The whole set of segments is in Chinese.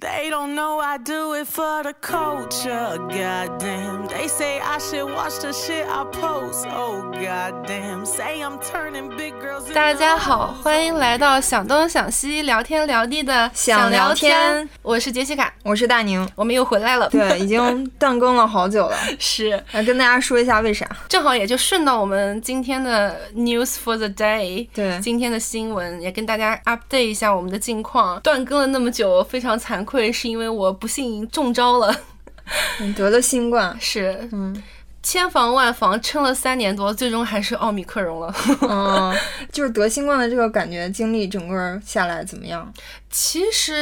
They don't know I do it for the culture. Goddamn. They say I should watch the shit I post. Oh goddamn. Say I'm turning big girls. 大家好，欢迎来到想东想西聊天聊地的想聊聊天。我是杰西卡，我是大宁。我们又回来了。对，已经断更了好久了。是，来跟大家说一下为啥？正好也就顺到我们今天的 news for the day。对今天的新闻也跟大家 update 一下我们的近况。断更了那么久，非常惭愧，是因为我不幸中招了。你得了新冠，是，嗯千防万防，撑了三年多，最终还是奥密克戎了。嗯，就是得新冠的这个感觉经历，整个下来怎么样？其实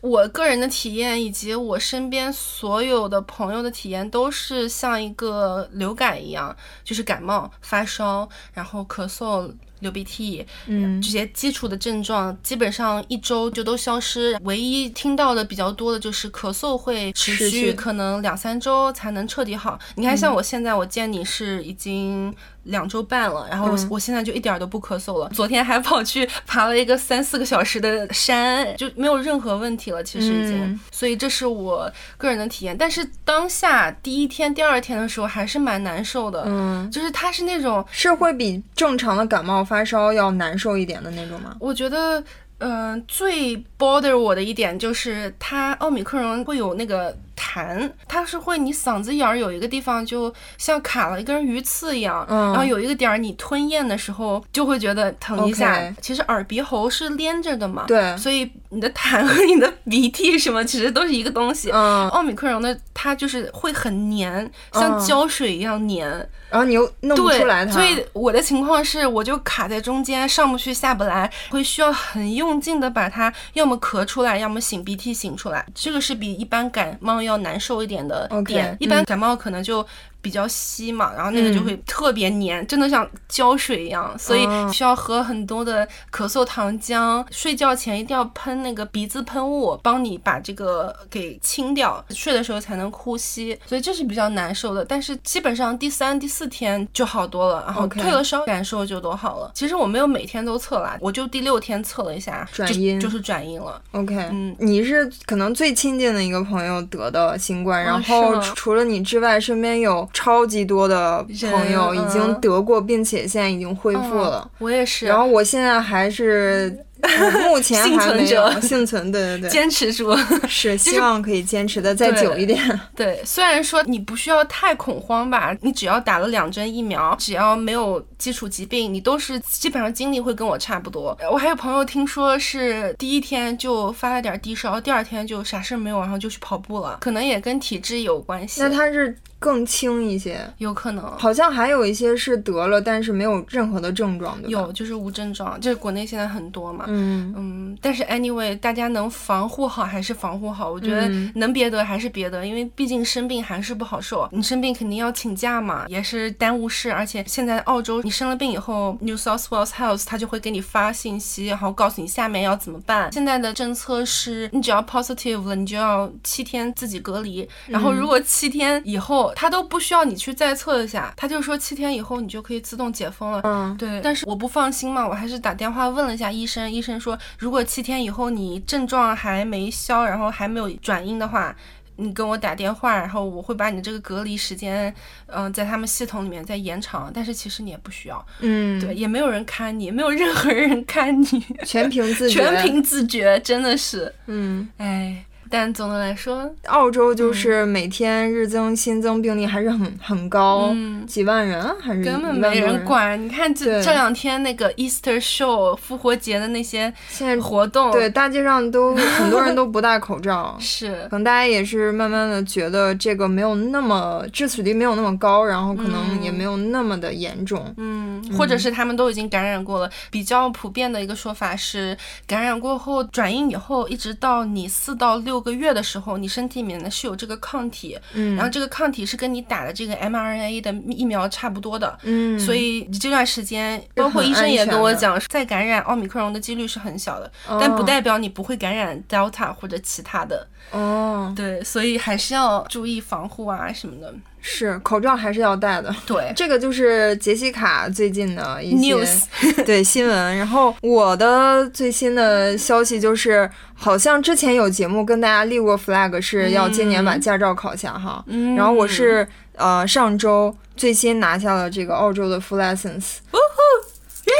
我个人的体验，以及我身边所有的朋友的体验，都是像一个流感一样，就是感冒、发烧，然后咳嗽。流鼻涕，嗯这些基础的症状基本上一周就都消失。唯一听到的比较多的就是咳嗽会持续，可能两三周才能彻底好。你看，像我现在，我见你是已经两周半了，然后我、嗯我现在就一点儿都不咳嗽了。昨天还跑去爬了一个三四个小时的山，就没有任何问题了。其实已经，嗯所以这是我个人的体验。但是当下第一天、第二天的时候还是蛮难受的，嗯，就是它是那种是会比正常的感冒发烧要难受一点的那种吗？我觉得，嗯、最 bother 我的一点就是它奥米克戎会有那个痰，它是会你嗓子眼儿有一个地方就像卡了一根鱼刺一样，嗯然后有一个点儿你吞咽的时候就会觉得疼一下。其实耳鼻喉是连着的嘛，对所以你的痰和你的鼻涕什么其实都是一个东西。嗯，奥米克戎的它就是会很黏，像嗯胶水一样黏。然后你又弄不，出来它，所以我的情况是，我就卡在中间，上不去下不来，会需要很用劲的把它要么咳出来，要么擤鼻涕擤出来。这个是比一般感冒要难受一点的点。一般感冒可能就。比较稀嘛，然后那个就会特别黏，真的像胶水一样，所以哦需要喝很多的咳嗽糖浆。睡觉前一定要喷那个鼻子喷雾，帮你把这个给清掉，睡的时候才能呼吸。所以这是比较难受的，但是基本上第三、第四天就好多了，然后退了烧，感受就都好了。其实我没有每天都测啦，我就第六天测了一下，转阴就是转阴了。OK，嗯你是可能最亲近的一个朋友得的新冠，哦然后除了你之外，身边有超级多的朋友已经嗯得过，并且现在已经恢复了。嗯我也是，然后我现在还是，呃目前幸还没存者有幸存，对对对，坚持住。是希望可以坚持的再久一点。对，虽然说你不需要太恐慌吧，你只要打了两针疫苗，只要没有基础疾病，你都是基本上经历会跟我差不多。我还有朋友听说是第一天就发了点低烧，第二天就啥事没有，然后就去跑步了，可能也跟体质有关系。那他是更轻一些，有可能。好像还有一些是得了，但是没有任何的症状？有，就是无症状，就是国内现在很多嘛。嗯，嗯，但是 anyway，大家能防护好还是防护好。我觉得嗯能别得还是别得，因为毕竟生病还是不好受。你生病肯定要请假嘛，也是耽误事。而且现在澳洲，你生了病以后，New South Wales Health 他就会给你发信息，然后告诉你下面要怎么办。现在的政策是，你只要 positive 了，你就要七天自己隔离。然后如果七天以后他都不需要你去再测一下，他就说七天以后你就可以自动解封了。嗯对，但是我不放心嘛，我还是打电话问了一下医生，医生说如果七天以后你症状还没消，然后还没有转阴的话。你跟我打电话，然后我会把你这个隔离时间，嗯、在他们系统里面再延长。但是其实你也不需要，嗯，对，，也没有人看你，没有任何人看你，全凭自觉，全凭自觉，真的是，嗯。哎。但总的来说，澳洲就是每天日增新增病例还是很很高，嗯几万人还是根本没人。管。你看这这两天那个 Easter Show 复活节的那些现在活动，对，大街上都 很多人都不戴口罩，是可能大家也是慢慢的觉得这个没有那么致死率没有那么高，然后可能也没有那么的严重。嗯，或者是他们都已经感染过了。比较普遍的一个说法是，感染过后转阴以后，一直到你四到六个月的时候，你身体里面呢是有这个抗体，嗯，然后这个抗体是跟你打的这个 mRNA 的疫苗差不多的。嗯，所以你这段时间，包括医生也跟我讲，再感染奥密克戎的几率是很小的，但不代表你不会感染 Delta 或者其他的。哦，对，所以还是要注意防护啊什么的。是口罩还是要戴的。对 这个就是杰西卡最近的一些 News 对新闻。然后我的最新的消息就是，好像之前有节目跟大家立过 flag，是要今年把驾照考下哈。嗯然后我是呃上周最新拿下了这个澳洲的 full license，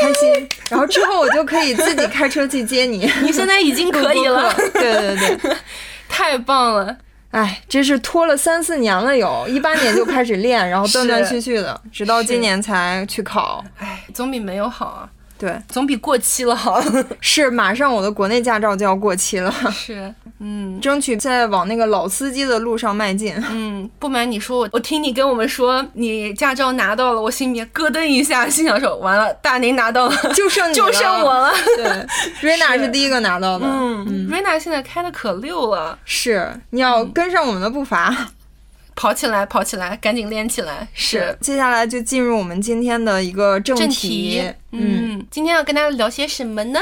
开心。然后之后我就可以自己开车去接你。你现在已经可以了，对对对。太棒了。哎，这是拖了三四年了有，一八年就开始练，然后断断续续的，直到今年才去考。哎，总比没有好啊，对，总比过期了好。是马上我的国内驾照就要过期了，是，嗯争取在往那个老司机的路上迈进。嗯，不瞒你说，我我听你跟我们说你驾照拿到了，我心里面咯噔一下，心想说完了，大宁拿到了，就剩你就剩我了。对，瑞娜是第一个拿到的。嗯，瑞娜现在开的可溜了，是你要跟上我们的步伐。跑起来，跑起来，赶紧练起来。是，接下来就进入我们今天的一个正正题。题。嗯，今天要跟大家聊些什么呢？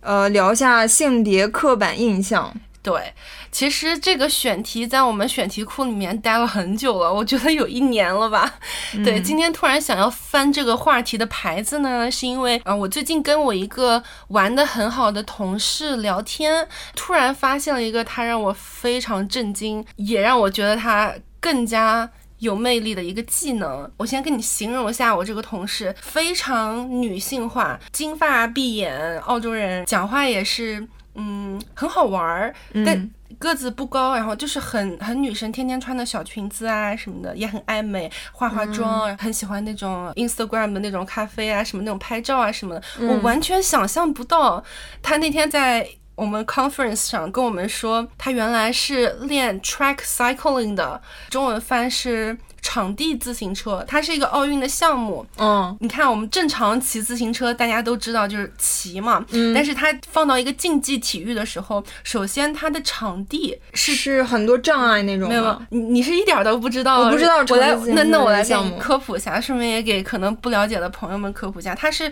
呃，聊一下性别刻板印象。对，其实这个选题在我们选题库里面待了很久了，我觉得有一年了吧。对，今天突然想要翻这个话题的牌子呢，是因为啊、呃我最近跟我一个玩的很好的同事聊天，突然发现了一个他让我非常震惊，也让我觉得他更加。有魅力的一个技能，我先跟你形容一下我这个同事，非常女性化，金发碧眼，澳洲人，讲话也是，嗯，很好玩儿，但个子不高，然后就是很很女生，天天穿的小裙子啊什么的，也很爱美，化化妆，很喜欢那种 Instagram 的那种咖啡啊，什么那种拍照啊什么的，我完全想象不到。他那天在我们 conference 上跟我们说，他原来是练 track cycling 的，中文翻是场地自行车，它是一个奥运的项目。嗯你看，我们正常骑自行车，大家都知道就是骑嘛，嗯但是它放到一个竞技体育的时候，首先它的场地是是很多障碍那种没有，你你是一点儿都不知道，我不知道我来那那我来给你科普一下，顺便也给可能不了解的朋友们科普一下，它是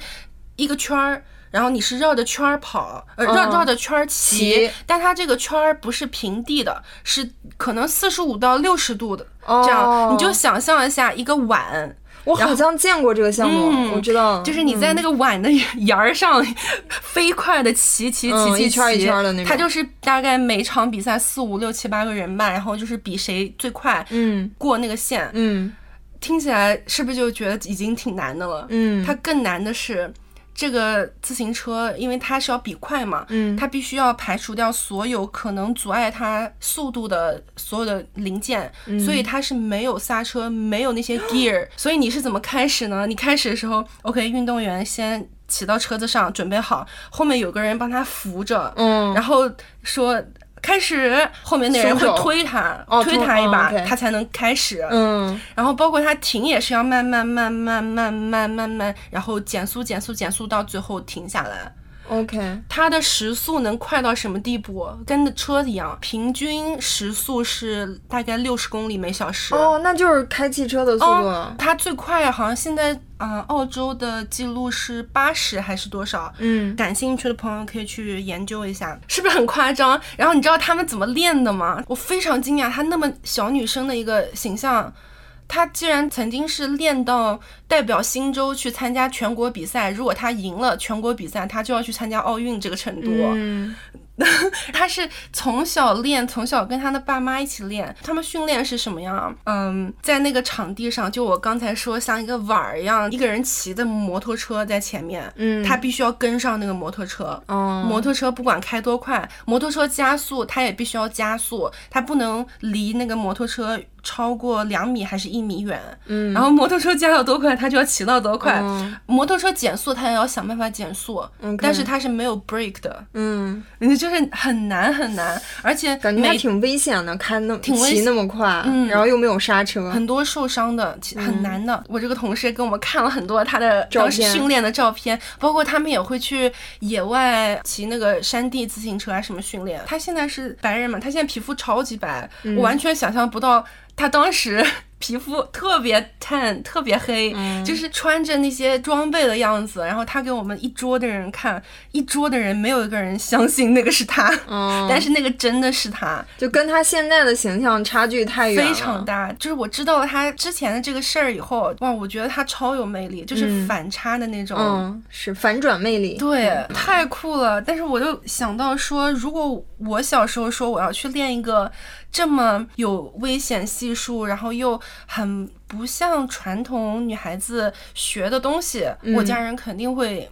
一个圈儿。然后你是绕着圈儿跑，呃，绕嗯。绕着圈儿骑骑，但它这个圈儿不是平地的，是可能四十五到六十度的，哦。这样你就想象一下一个碗，我好像见过这个项目，嗯我知道，就是你在那个碗的沿儿上 飞快的骑骑骑骑嗯一圈一圈的那种。它就是大概每场比赛四五六七八个人吧，然后就是比谁最快嗯。过那个线。嗯。听起来是不是就觉得已经挺难的了？嗯，它更难的是。这个自行车，因为它是要比快嘛，嗯它必须要排除掉所有可能阻碍它速度的所有的零件，嗯所以它是没有刹车，没有那些 gear。所以你是怎么开始呢？你开始的时候，OK，运动员先骑到车子上准备好，后面有个人帮他扶着，嗯然后说开始，后面那人会推他，哦推他一把，他才能开始。嗯然后包括他停也是要慢慢慢慢慢慢慢慢，然后减速减速减速到最后停下来。，OK，它的时速能快到什么地步？跟车一样，平均时速是大概六十公里每小时。哦，那就是开汽车的速度它最快好像现在啊、呃澳洲的记录是八十还是多少？嗯感兴趣的朋友可以去研究一下，是不是很夸张？然后你知道他们怎么练的吗？我非常惊讶，她那么小女生的一个形象，她既然曾经是练到代表新州去参加全国比赛，如果他赢了全国比赛，他就要去参加奥运这个程度。嗯 他是从小练，从小跟他的爸妈一起练。他们训练是什么样啊？嗯，在那个场地上，就我刚才说，像一个碗儿一样，一个人骑的摩托车在前面，嗯他必须要跟上那个摩托车。哦，摩托车不管开多快，摩托车加速，他也必须要加速，他不能离那个摩托车超过两米还是一米远。嗯。然后摩托车加到多快，它就要骑到多快。嗯摩托车减速，它也要想办法减速 OK 但是它是没有 brake 的。嗯，你就是很难很难，而且感觉还挺危险的，开那挺骑那么快，嗯。然后又没有刹车，很多受伤的，很难的。我这个同事给我们看了很多他的当时训练的照片，包括他们也会去野外骑那个山地自行车啊什么训练。他现在是白人嘛，他现在皮肤超级白，我完全想象不到他当时皮肤特别 tan，特别黑，嗯就是穿着那些装备的样子。然后他给我们一桌的人看，一桌的人没有一个人相信那个是他，嗯，但是那个真的是他，就跟他现在的形象差距太远，非常大。就是我知道了他之前的这个事儿以后，哇，我觉得他超有魅力，就是嗯反差的那种。嗯，是反转魅力。对，太酷了！但是我就想到说，如果我小时候说我要去练一个这么有危险系数，然后又很不像传统女孩子学的东西，嗯我家人肯定会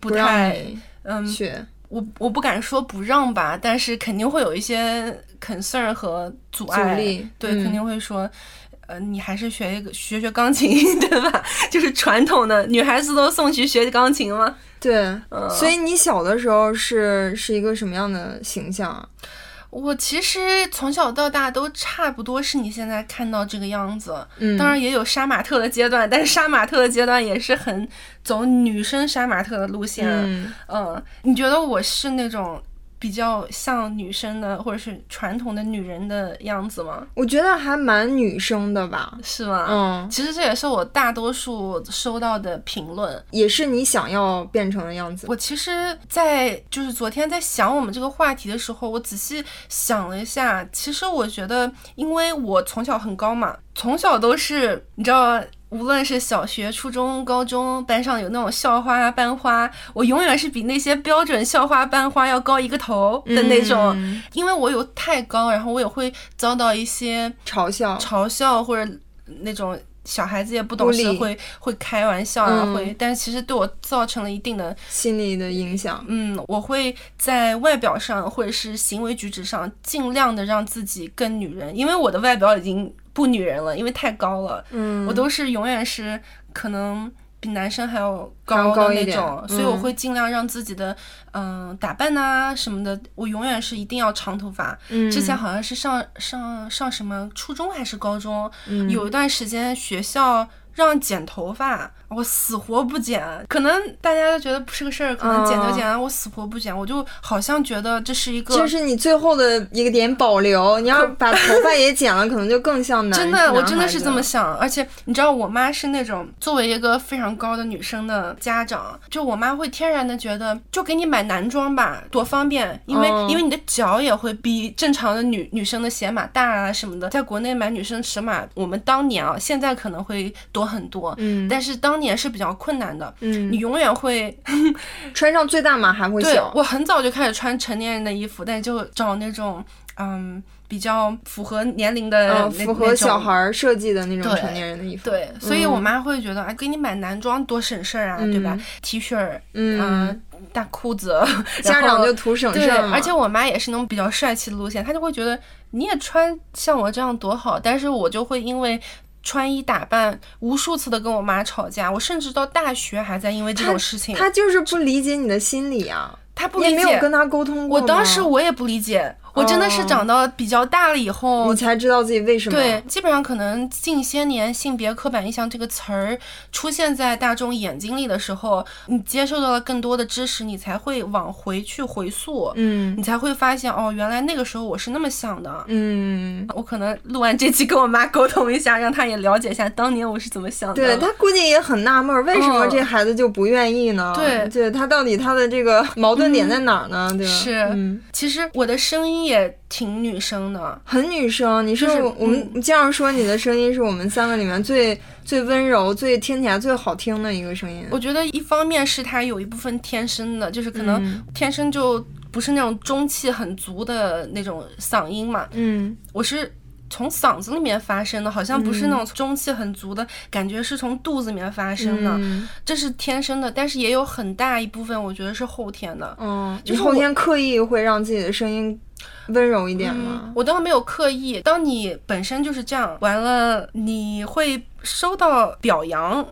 不太你嗯，学，我我不敢说不让吧，但是肯定会有一些 concern 和阻阻碍，力对，嗯肯定会说。呃，你还是学一个学学钢琴，对吧？就是传统的女孩子都送去学钢琴吗？对，嗯所以你小的时候是是一个什么样的形象啊？我其实从小到大都差不多是你现在看到这个样子，嗯，当然也有杀马特的阶段，但是杀马特的阶段也是很走女生杀马特的路线。嗯，嗯，你觉得我是那种比较像女生的，或者是传统的女人的样子吗？我觉得还蛮女生的吧。是吗？嗯，其实这也是我大多数收到的评论。也是你想要变成的样子。我其实，在就是昨天在想我们这个话题的时候，我仔细想了一下，其实我觉得，因为我从小很高嘛，从小都是你知道。无论是小学、初中、高中，班上有那种校花、班花，我永远是比那些标准校花、班花要高一个头的那种。嗯因为我有太高，然后我也会遭到一些嘲笑，嘲笑或者那种小孩子也不懂事会会开玩笑啊，嗯会，但其实对我造成了一定的心理的影响。嗯，我会在外表上或者是行为举止上尽量的让自己更女人，因为我的外表已经不女人了，因为太高了，嗯，我都是永远是可能比男生还要高的那种，所以我嗯。会尽量让自己的嗯、打扮呐、什么的，我永远是一定要长头发。嗯。之前好像是上上上什么初中还是高中，嗯。有一段时间学校让剪头发，我死活不剪。可能大家都觉得不是个事儿，可能剪就剪啊，我死活不剪。我就好像觉得这是一个这是你最后的一个点保留。你要把头发也剪了，可能就更像 男。真的，我真的是这么想。而且你知道，我妈是那种作为一个非常高的女生的家长，就我妈会天然的觉得，就给你买男装吧，多方便，因为、嗯因为你的脚也会比正常的女女生的鞋码大啊什么的。在国内买女生尺码，我们当年啊，现在可能会多很多，嗯但是当年是比较困难的。嗯你永远会 穿上最大码还会对小。我很早就开始穿成年人的衣服，但就找那种嗯比较符合年龄的符合小孩儿设计的那种成年人的衣服。对，所以我妈会觉得，哎，给你买男装多省事儿啊，对吧？T 恤儿，嗯，嗯，大裤子，家长就图省事对，儿嘛。而且我妈也是那种比较帅气的路线，她就会觉得你也穿像我这样多好，但是我就会因为。穿衣打扮，无数次的跟我妈吵架，我甚至到大学还在因为这种事情，他就是不理解你的心理啊，他不理解你没有跟。他沟通过我当时我也不理解，我真的是哦长到比较大了以后，你才知道自己为什么。对，基本上可能近些年性别刻板印象这个词儿出现在大众眼睛里的时候，你接受到了更多的知识，你才会往回去回溯，嗯你才会发现哦，原来那个时候我是那么想的。嗯，我可能录完这期跟我妈沟通一下，让她也了解一下当年我是怎么想的。对她估计也很纳闷儿，为什么嗯这孩子就不愿意呢？对对她到底她的这个矛盾点在哪儿呢？对吧？是嗯，其实我的声音也挺女生的，很女生。你是就是我们这样说，你的声音是我们三个里面最最温柔、最听起来最好听的一个声音。我觉得一方面是他有一部分天生的，就是可能嗯天生就不是那种中气很足的那种嗓音嘛，嗯我是从嗓子里面发声的，好像不是那种中气很足的、感觉，是从肚子里面发声的，嗯这是天生的，但是也有很大一部分我觉得是后天的。嗯，就是后天刻意会让自己的声音温柔一点嗯吗？我倒没有刻意，当你本身就是这样，完了你会收到表扬。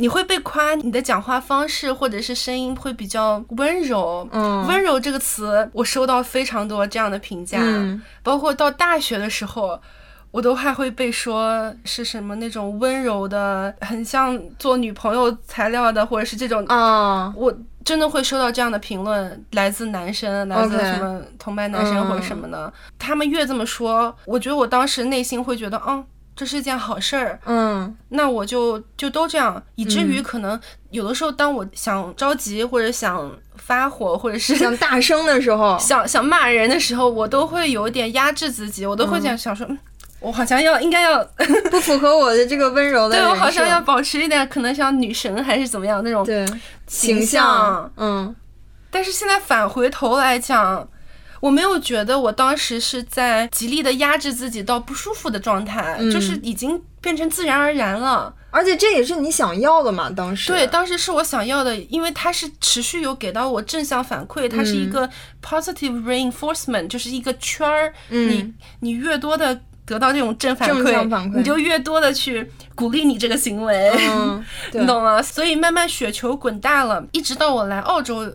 你会被夸你的讲话方式或者是声音会比较温柔，嗯。温柔这个词我收到非常多这样的评价，嗯。包括到大学的时候，我都还会被说是什么那种温柔的，很像做女朋友材料的，或者是这种，啊，我真的会收到这样的评论，来自男生，来自什么同班男生嗯或者什么的。他们越这么说，我觉得我当时内心会觉得，嗯，这是一件好事儿，嗯。那我就就都这样，以至于可能有的时候，当我想着急或者想发火，或者是想大声的时候，想想骂人的时候，我都会有点压制自己，我都会想想说，嗯，我好像要应该要，不符合我的这个温柔的 对我好像要保持一点，可能像女神还是怎么样那种对形形象，嗯。但是现在返回头来讲，我没有觉得我当时是在极力的压制自己到不舒服的状态，嗯就是已经变成自然而然了。而且这也是你想要的嘛，当时对，当时是我想要的，因为它是持续有给到我正向反馈，它是一嗯个 positive reinforcement，就是一个圈儿。嗯你你越多的得到这种正反正反馈你就越多的去鼓励你这个行为。嗯，你懂吗？所以慢慢雪球滚大了，一直到我来澳洲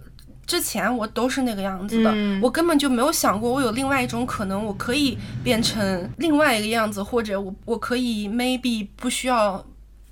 之前，我都是那个样子的。嗯我根本就没有想过，我有另外一种可能，我可以变成另外一个样子，或者我我可以 maybe 不需要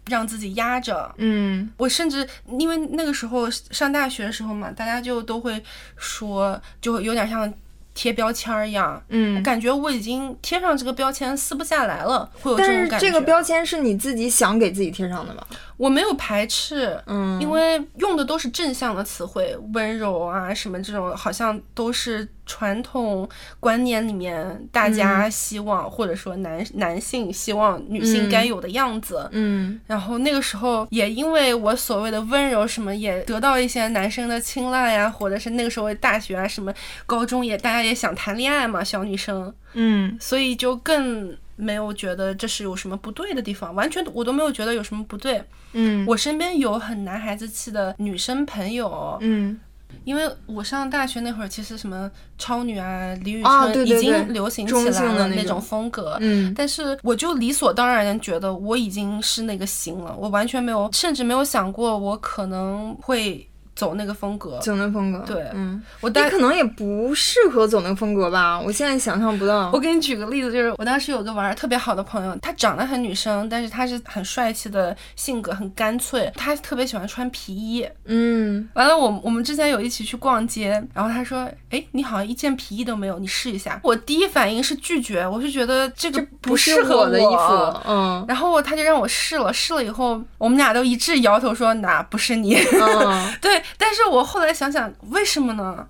让自己压着。嗯我甚至因为那个时候上大学的时候嘛，大家就都会说，就有点像贴标签儿一样。嗯。感觉我已经贴上这个标签撕不下来了，会有这但是种感觉。这个标签是你自己想给自己贴上的吧？我没有排斥，嗯，因为用的都是正向的词汇，温柔啊什么这种，好像都是传统观念里面大家希望，或者说男男性希望女性该有的样子。嗯。然后那个时候也因为我所谓的温柔什么，也得到一些男生的青睐呀，或者是那个时候大学啊什么，高中也大家也想谈恋爱嘛，小女生，嗯。所以就更没有觉得这是有什么不对的地方，完全我都没有觉得有什么不对。嗯。我身边有很男孩子气的女生朋友，嗯因为我上大学那会儿，其实什么超女啊、李宇啊春已经流行起来了那种风格。嗯但是我就理所当然的觉得我已经是那个型了，我完全没有，甚至没有想过我可能会走那个风格。走那风格，对嗯，我当可能也不适合走那个风格吧？我现在想象不到我。给你举个例子，就是我当时有个玩的特别好的朋友，他长得很女生，但是他是很帅气的性格，很干脆。他特别喜欢穿皮衣。嗯完了，我我们之前有一起去逛街，然后他说：“哎，你好像一件皮衣都没有，你试一下。”我第一反应是拒绝，我是觉得这个不适合我的衣服，嗯然后他就让我试了，试了以后，我们俩都一致摇头说：“哪不是你。嗯 对，但是我后来想想，为什么呢？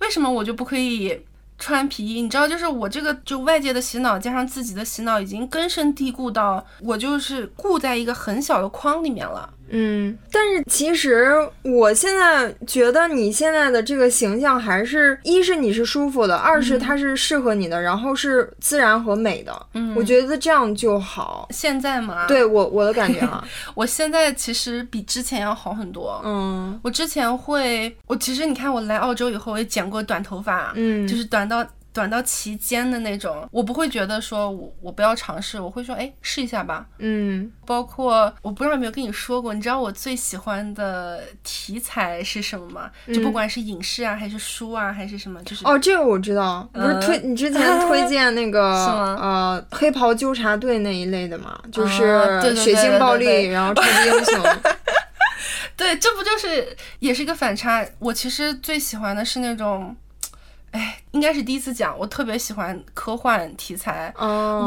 为什么我就不可以穿皮衣？你知道，就是我这个就外界的洗脑加上自己的洗脑，已经根深蒂固到我就是固在一个很小的框里面了。嗯，但是其实我现在觉得你现在的这个形象还是一是你是舒服的，二是它是适合你的，然后是自然和美的。嗯我觉得这样就好。现在嘛，对我我的感觉啊，我现在其实比之前要好很多。嗯我之前会，我其实你看我来澳洲以后，我也剪过短头发，嗯，就是短到短到齐肩的那种。我不会觉得说我我不要尝试，我会说哎试一下吧。嗯包括我不知道有没有跟你说过，你知道我最喜欢的题材是什么吗？就不管是影视啊，还是书啊，还是什么，就是哦，这个我知道，不是嗯推你之前推 荐那个呃黑袍纠察队那一类的嘛，就是血腥暴力，然后超级英雄。对，这不就是也是一个反差？我其实最喜欢的是那种，哎，应该是第一次讲，我特别喜欢科幻题材。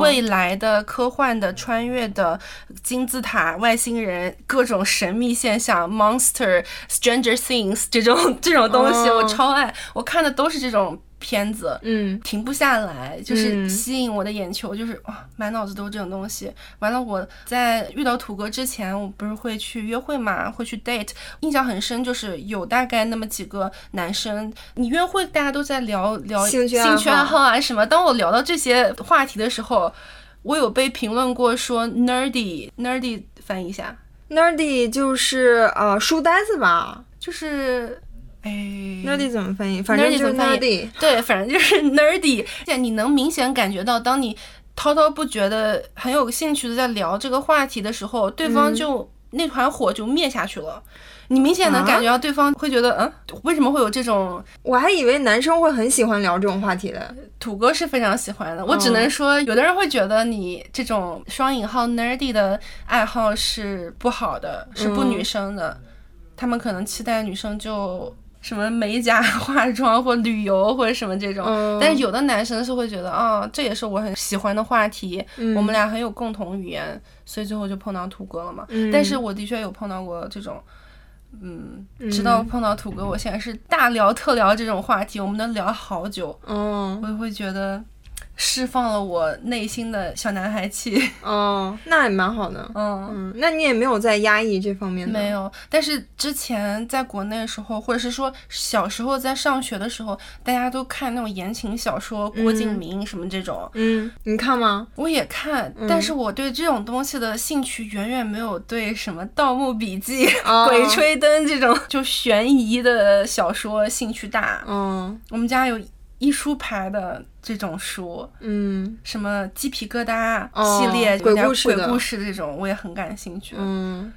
未来的科幻的穿越的金字塔外星人各种神秘现象，monster stranger things 这种这种东西，我超爱。我看的都是这种片子，嗯。停不下来，就是嗯。吸引我的眼球，就是哇，满脑子都是这种东西。完了，我在遇到土哥之前，我不是会去约会嘛，会去 date，印象很深，就是有大概那么几个男生，你约会大家都在聊聊兴趣爱好。兴趣爱好啊什么。当我聊到这些话题的时候，我有被评论过说 nerdy，nerdy 翻译一下，，nerdy 就是呃书呆子吧。就是哎？nerdy 怎么翻译？反正就是 nerdy。对，反正就是 nerdy，而且你能明显感觉到，当你滔滔不绝的、很有兴趣的在聊这个话题的时候，对方就、那团火就灭下去了。你明显能感觉到对方会觉得，嗯，为什么会有这种？我还以为男生会很喜欢聊这种话题的。土哥是非常喜欢的。我只能说，有的人会觉得你这种双引号 nerdy 的爱好是不好的，是不女生的。他们可能期待女生就什么美甲、化妆或旅游或者什么这种。嗯但是有的男生是会觉得，哦，这也是我很喜欢的话题，嗯我们俩很有共同语言，所以最后就碰到土哥了嘛。嗯但是我的确有碰到过这种。嗯，直到碰到土哥，我现在是大聊特聊这种话题，我们能聊好久，嗯我会觉得释放了我内心的小男孩气。哦，那也蛮好的。嗯，嗯，那你也没有在压抑这方面的？没。有。但是之前在国内的时候，或者是说小时候在上学的时候，大家都看那种言情小说，郭敬明什么这种，嗯，你看吗？我也看，但是我对这种东西的兴趣远远没有对什么《盗墓笔记》哦鬼吹灯》这种就悬疑的小说兴趣大。嗯我们家有一书牌的这种书，嗯什么鸡皮疙瘩哦系列、鬼故事的鬼故事这种，我也很感兴趣。嗯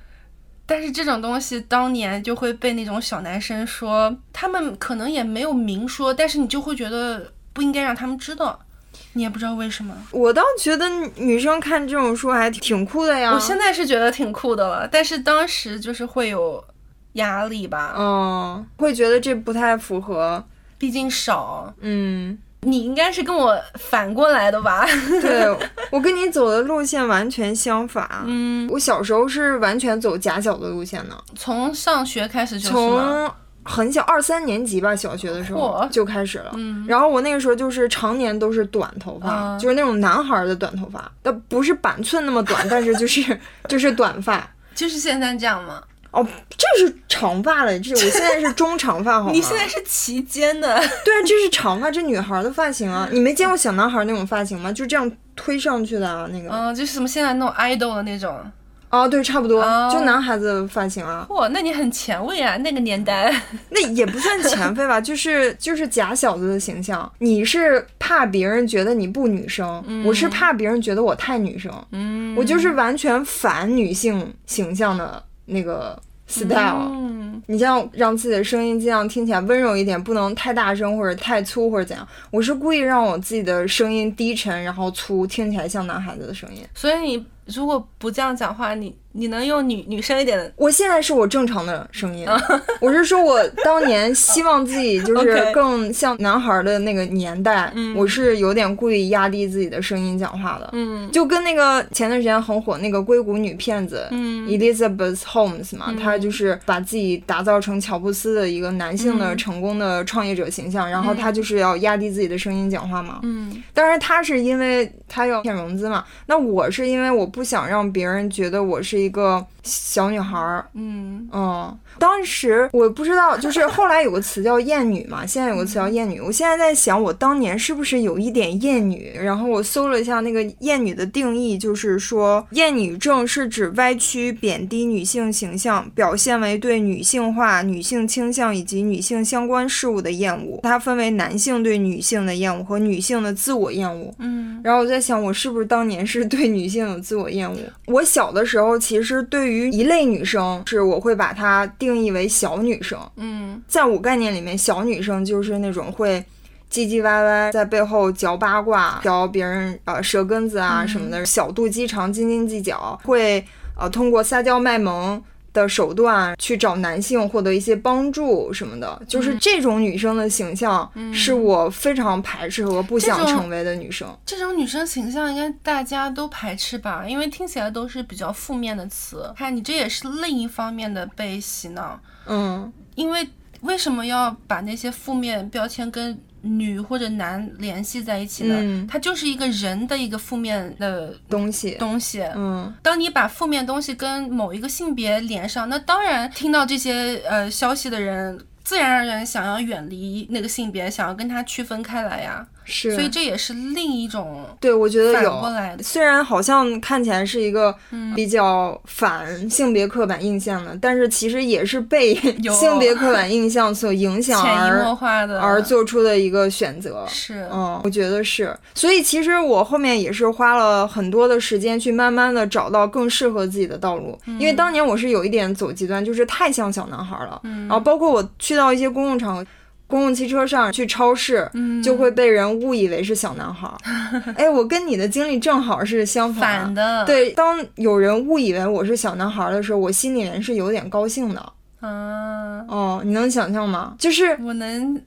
但是这种东西当年就会被那种小男生说，他们可能也没有明说，但是你就会觉得不应该让他们知道，你也不知道为什么。我倒觉得女生看这种书还挺酷的呀。我现在是觉得挺酷的了，但是当时就是会有压力吧，嗯，会觉得这不太符合。毕竟少。嗯，你应该是跟我反过来的吧？对我跟你走的路线完全相反。嗯，我小时候是完全走假小的路线的，从上学开始就是？从很小二三年级吧，小学的时候嚯就开始了。嗯然后我那个时候就是常年都是短头发，啊就是那种男孩儿的短头发，但不是板寸那么短，但是就是就是短发。就是现在这样吗？哦，这是长发了，这我现在是中长发，好吗？你现在是齐肩的，对啊，这是长发，这女孩儿的发型啊！你没见过小男孩儿那种发型吗？就这样推上去的啊，那个。嗯，就是什么现在那种 idol 的那种。哦，对，差不多，哦就男孩子的发型啊。嚯，那你很前卫啊，那个年代。那也不算前卫吧，就是就是假小子的形象。你是怕别人觉得你不女生，我是怕别人觉得我太女生。嗯，我就是完全反女性形象的那个 style。嗯，你像让自己的声音尽量听起来温柔一点，不能太大声或者太粗或者怎样。我是故意让我自己的声音低沉，然后粗，听起来像男孩子的声音。所以你如果不这样讲话，你你能用女女生一点的？我现在是我正常的声音，我是说我当年希望自己就是更像男孩的那个年代，我是有点故意压低自己的声音讲话的。嗯就跟那个前段时间很火那个硅谷女骗子，嗯 Elizabeth Holmes 嘛，她就是把自己打造成乔布斯的一个男性的成功的创业者形象，然后她就是要压低自己的声音讲话嘛。嗯当然，她是因为她要骗融资嘛，那我是因为我不想让别人觉得我是一个小女孩儿。嗯嗯，当时我不知道，就是后来有个词叫厌女嘛，现在有个词叫厌女。我现在在想，我当年是不是有一点厌女？然后我搜了一下那个厌女的定义，就是说厌女症是指歪曲、贬低女性形象，表现为对女性化、女性倾向以及女性相关事物的厌恶。它分为男性对女性的厌恶和女性的自我厌恶。嗯然后我在想，我是不是当年是对女性有自我厌恶？我小的时候，其实对于一类女生，是我会把它定义为小女生。嗯在我概念里面，小女生就是那种会唧唧歪歪，在背后嚼八卦、嚼别人呃舌根子啊什么的，小肚鸡肠、斤斤计较，会呃通过撒娇卖萌。的手段去找男性获得一些帮助什么的，就是这种女生的形象，是我非常排斥和不想成为的女生。这种女生形象应该大家都排斥吧？因为听起来都是比较负面的词。看你这也是另一方面的被洗脑，嗯因为为什么要把那些负面标签跟女或者男联系在一起的？嗯它就是一个人的一个负面的东西，东西。嗯当你把负面东西跟某一个性别连上，那当然听到这些呃消息的人，自然而然想要远离那个性别，想要跟他区分开来呀。是，所以这也是另一种对我觉得反有过来的。虽然好像看起来是一个嗯比较反性别刻板印象的，但是其实也是被性别刻板印象所影响潜移默而化的而做出的一个选择。是，嗯，我觉得是，所以其实我后面也是花了很多的时间去慢慢的找到更适合自己的道路，因为当年我是有一点走极端，就是太像小男孩了，嗯然后包括我去到一些公共场合。公共汽车上去超市，就会被人误以为是小男孩儿。哎，我跟你的经历正好是相反反的。，对，当有人误以为我是小男孩儿的时候，我心里面是有点高兴的。啊，哦，你能想象吗？就是我能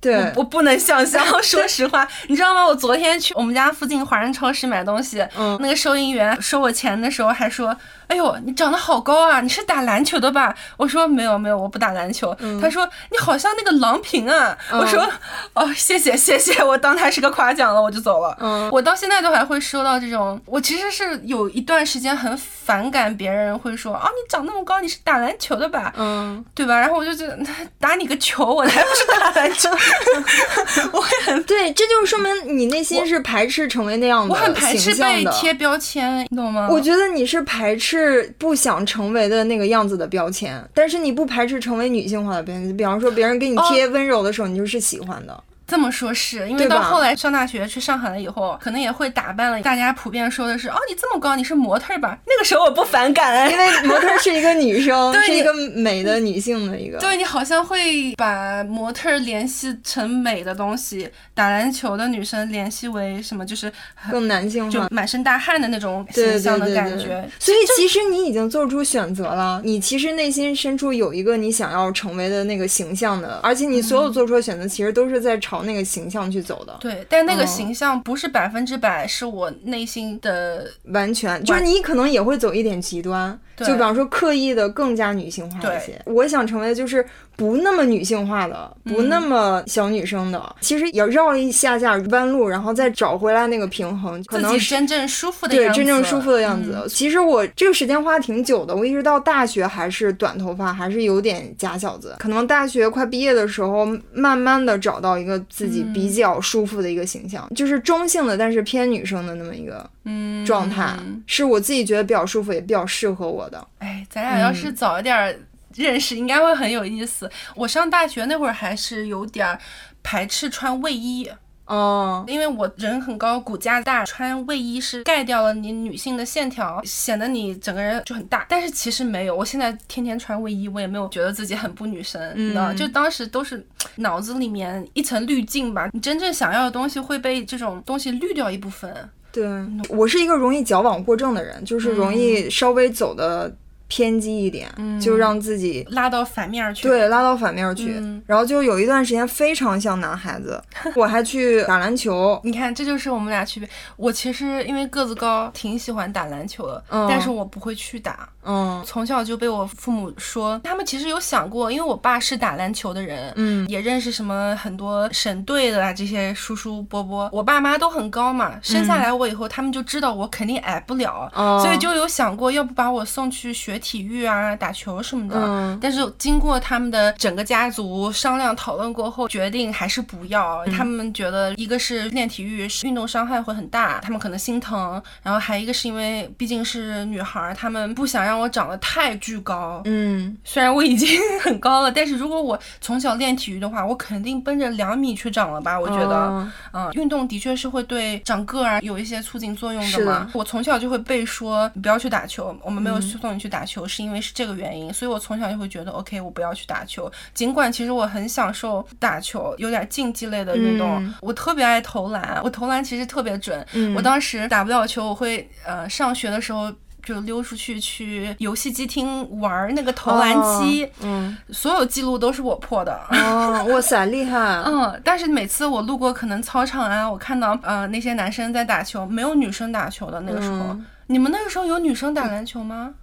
对我，我不能想象，说实话，你知道吗？我昨天去我们家附近华人超市买东西，嗯那个收银员收我钱的时候还说：“哎呦，你长得好高啊，你是打篮球的吧？”我说：“没有没有，我不打篮球。他说：“你好像那个郎平啊。我说：“哦，谢谢谢谢。”我当他是个夸奖了，我就走了。嗯我到现在都还会收到这种，我其实是有一段时间很反感别人会说：“啊，你长那么高，你是打篮球的吧？”嗯，对吧？然后我就觉得 打你个球，我才不是打篮球，我会很对，这就是说明你内心是排斥成为那样的我很排斥。被贴标签，你懂吗？我觉得你是排斥不想成为的那个样子的标签，但是你不排斥成为女性化的标签。比方说，别人给你贴温柔的时候，你就是喜欢的。这么说是因为到后来上大学去上海了以后，可能也会打扮了。大家普遍说的是，哦，你这么高，你是模特儿吧？那个时候我不反感，因为模特是一个女生，对是一个美的女性的一个。对你好像会把模特儿联系成美的东西，打篮球的女生联系为什么？就是更男性化。就满身大汗的那种形象的对对对感觉。所以其实你已经做出选择了，你其实内心深处有一个你想要成为的那个形象的，而且你所有做出的选择其实都是在朝那个形象去走的，对，但那个嗯。形象不是百分之百是我内心的完全就是你可能也会走一点极端，对就比方说刻意的更加女性化一些。我想成为的就是不那么女性化的，不那么小女生的，其实也绕一下下弯路，然后再找回来那个平衡，可能是真正舒服的对样子，真正舒服的样子。嗯。其实我这个时间花挺久的，我一直到大学还是短头发，还是有点假小子。可能大学快毕业的时候，慢慢的找到一个自己嗯。比较舒服的一个形象，就是中性的，但是偏女生的那么一个嗯状态，是我自己觉得比较舒服，也比较适合我的。哎，咱俩要嗯是早一点儿认识，应该会很有意思。我上大学那会儿还是有点儿排斥穿卫衣。哦，因为我人很高，骨架大，穿卫衣是盖掉了你女性的线条，显得你整个人就很大。但是其实没有，我现在天天穿卫衣，我也没有觉得自己很不女生，你知道吗？就当时都是脑子里面一层滤镜吧，你真正想要的东西会被这种东西滤掉一部分。对我是一个容易矫枉过正的人，就是容易稍微走的偏激一点，就让自己拉到反面儿去。对拉到反面儿去。嗯然后就有一段时间非常像男孩子，我还去打篮球。你看，这就是我们俩区别。我其实因为个子高，挺喜欢打篮球的，嗯但是我不会去打。嗯从小就被我父母说，他们其实有想过，因为我爸是打篮球的人，嗯也认识什么很多省队的啊这些叔叔伯伯。我爸妈都很高嘛，生下来我以后，他们就知道我肯定矮不了，哦所以就有想过，要不把我送去学体育啊、打球什么的。嗯但是经过他们的整个家族商量讨论过后，决定还是不要。他们觉得一个是练体育运动伤害会很大，他们可能心疼；然后还一个是因为毕竟是女孩儿，他们不想让我长得太巨高。嗯虽然我已经 很高了，但是如果我从小练体育的话，我肯定奔着两米去长了吧？我觉得，哦嗯，运动的确是会对长个儿啊有一些促进作用的嘛。我从小就会被说你不要去打球，我们没有嗯送你去打球，是因为是这个原因，所以我从小就会觉得 OK，我不要去打球。尽管其实我很享受打球，有点竞技类的运动，嗯我特别爱投篮，我投篮其实特别准。嗯我当时打不了球，我会呃上学的时候。就溜出去去游戏机厅玩那个投篮机，嗯所有记录都是我破的。哦，哇塞，厉害！嗯，但是每次我路过可能操场啊，我看到呃那些男生在打球，没有女生打球的那个时候，嗯你们那个时候有女生打篮球吗？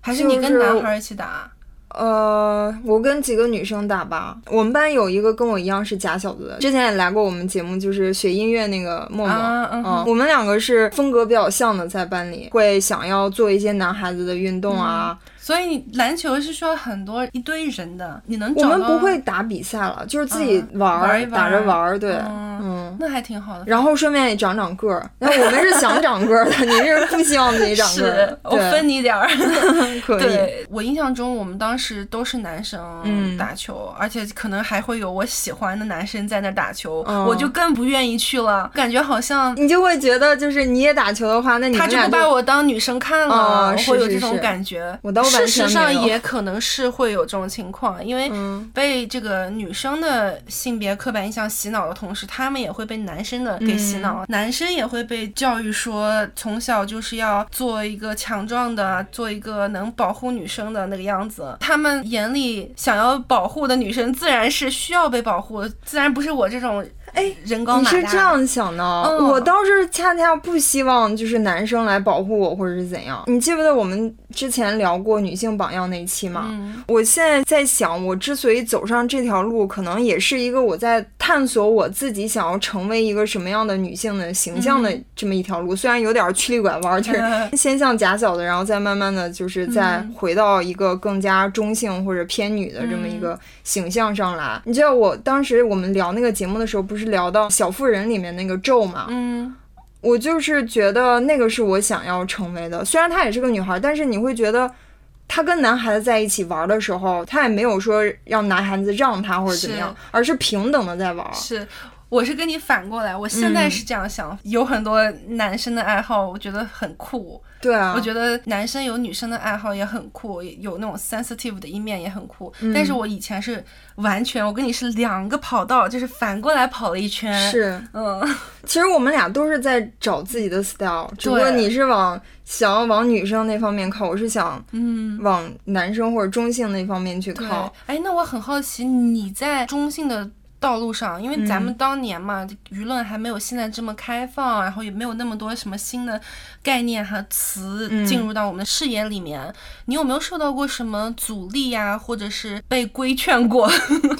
还是你跟男孩一起打？呃，我跟几个女生打吧。我们班有一个跟我一样是假小子的，之前也来过我们节目，就是学音乐那个默默。啊嗯哼我们两个是风格比较像的，在班里会想要做一些男孩子的运动啊。所以你篮球是需要很多一堆人的，你能我们不会打比赛了，就是自己嗯玩儿，玩一玩打着玩儿。对，嗯嗯。那还挺好的。然后顺便也长长个儿，那我们是想长个儿的，你是不希望自己长个儿，我对分你点儿。可以。对我印象中，我们当时都是男生嗯打球，而且可能还会有我喜欢的男生在那打球，嗯我就更不愿意去了，感觉好像你就会觉得，就是你也打球的话，那你他就不把我当女生看了，会有这种感觉。我倒完全事实上也可能是会有这种情况，因为嗯被这个女生的性别刻板印象洗脑的同时，他们也会会被男生的给洗脑，男生也会被教育说从小就是要做一个强壮的，做一个能保护女生的那个样子。他们眼里想要保护的女生，自然是需要被保护，自然不是我这种。哎，人高你是这样想的？我倒是恰恰不希望就是男生来保护我，或者是怎样。你记不记得我们之前聊过女性榜样那一期嘛？我现在在想，我之所以走上这条路，可能也是一个我在探索我自己想要成为一个什么样的女性的形象的这么一条路。虽然有点曲里拐弯，就是 先向假小的，然后再慢慢的就是再回到一个更加中性或者偏女的这么一个形象上来。你知道我当时我们聊那个节目的时候，不是聊到《小妇人》里面那个咒嘛？嗯，我就是觉得那个是我想要成为的。虽然她也是个女孩，但是你会觉得她跟男孩子在一起玩的时候，她也没有说让男孩子让他或者怎么样，而是平等的在玩。是。我是跟你反过来，我现在是这样想，有很多男生的爱好，我觉得很酷。对啊，我觉得男生有女生的爱好也很酷，有那种 sensitive 的一面也很酷。但是我以前是完全，我跟你是两个跑道，就是反过来跑了一圈。是，嗯，其实我们俩都是在找自己的 style，只不过你是往想要往女生那方面靠，我是想嗯往男生或者中性那方面去靠。哎，那我很好奇，你在中性的。道路上，因为咱们当年嘛，舆论还没有现在这么开放，然后也没有那么多什么新的概念和词进入到我们的视野里面。你有没有受到过什么阻力呀，或者是被规劝过？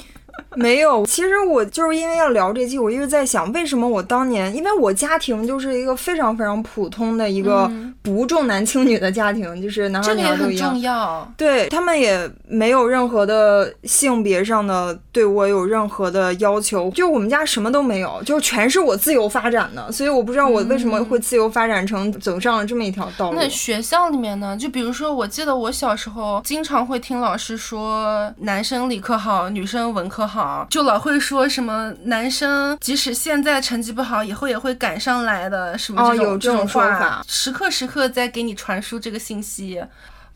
没有，其实我就是因为要聊这期，我一直在想，为什么我当年，因为我家庭就是一个非常非常普通的一个不重男轻女的家庭，就是男孩女孩都一样。重要。对他们也没有任何的性别上的对我有任何的要求，就我们家什么都没有，就全是我自由发展的。所以我不知道我为什么会自由发展成走上了这么一条道路。那学校里面呢？就比如说，我记得我小时候经常会听老师说，男生理科好，女生文科。好，就老会说什么男生即使现在成绩不好，以后也会赶上来的，什么这种这种说法，时刻时刻在给你传输这个信息。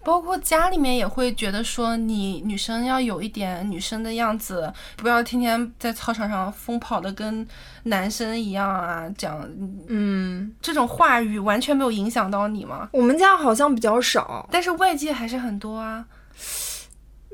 包括家里面也会觉得说，你女生要有一点女生的样子，不要天天在操场上疯跑的跟男生一样啊，这样，嗯，这种话语完全没有影响到你吗？我们家好像比较少，但是外界还是很多啊。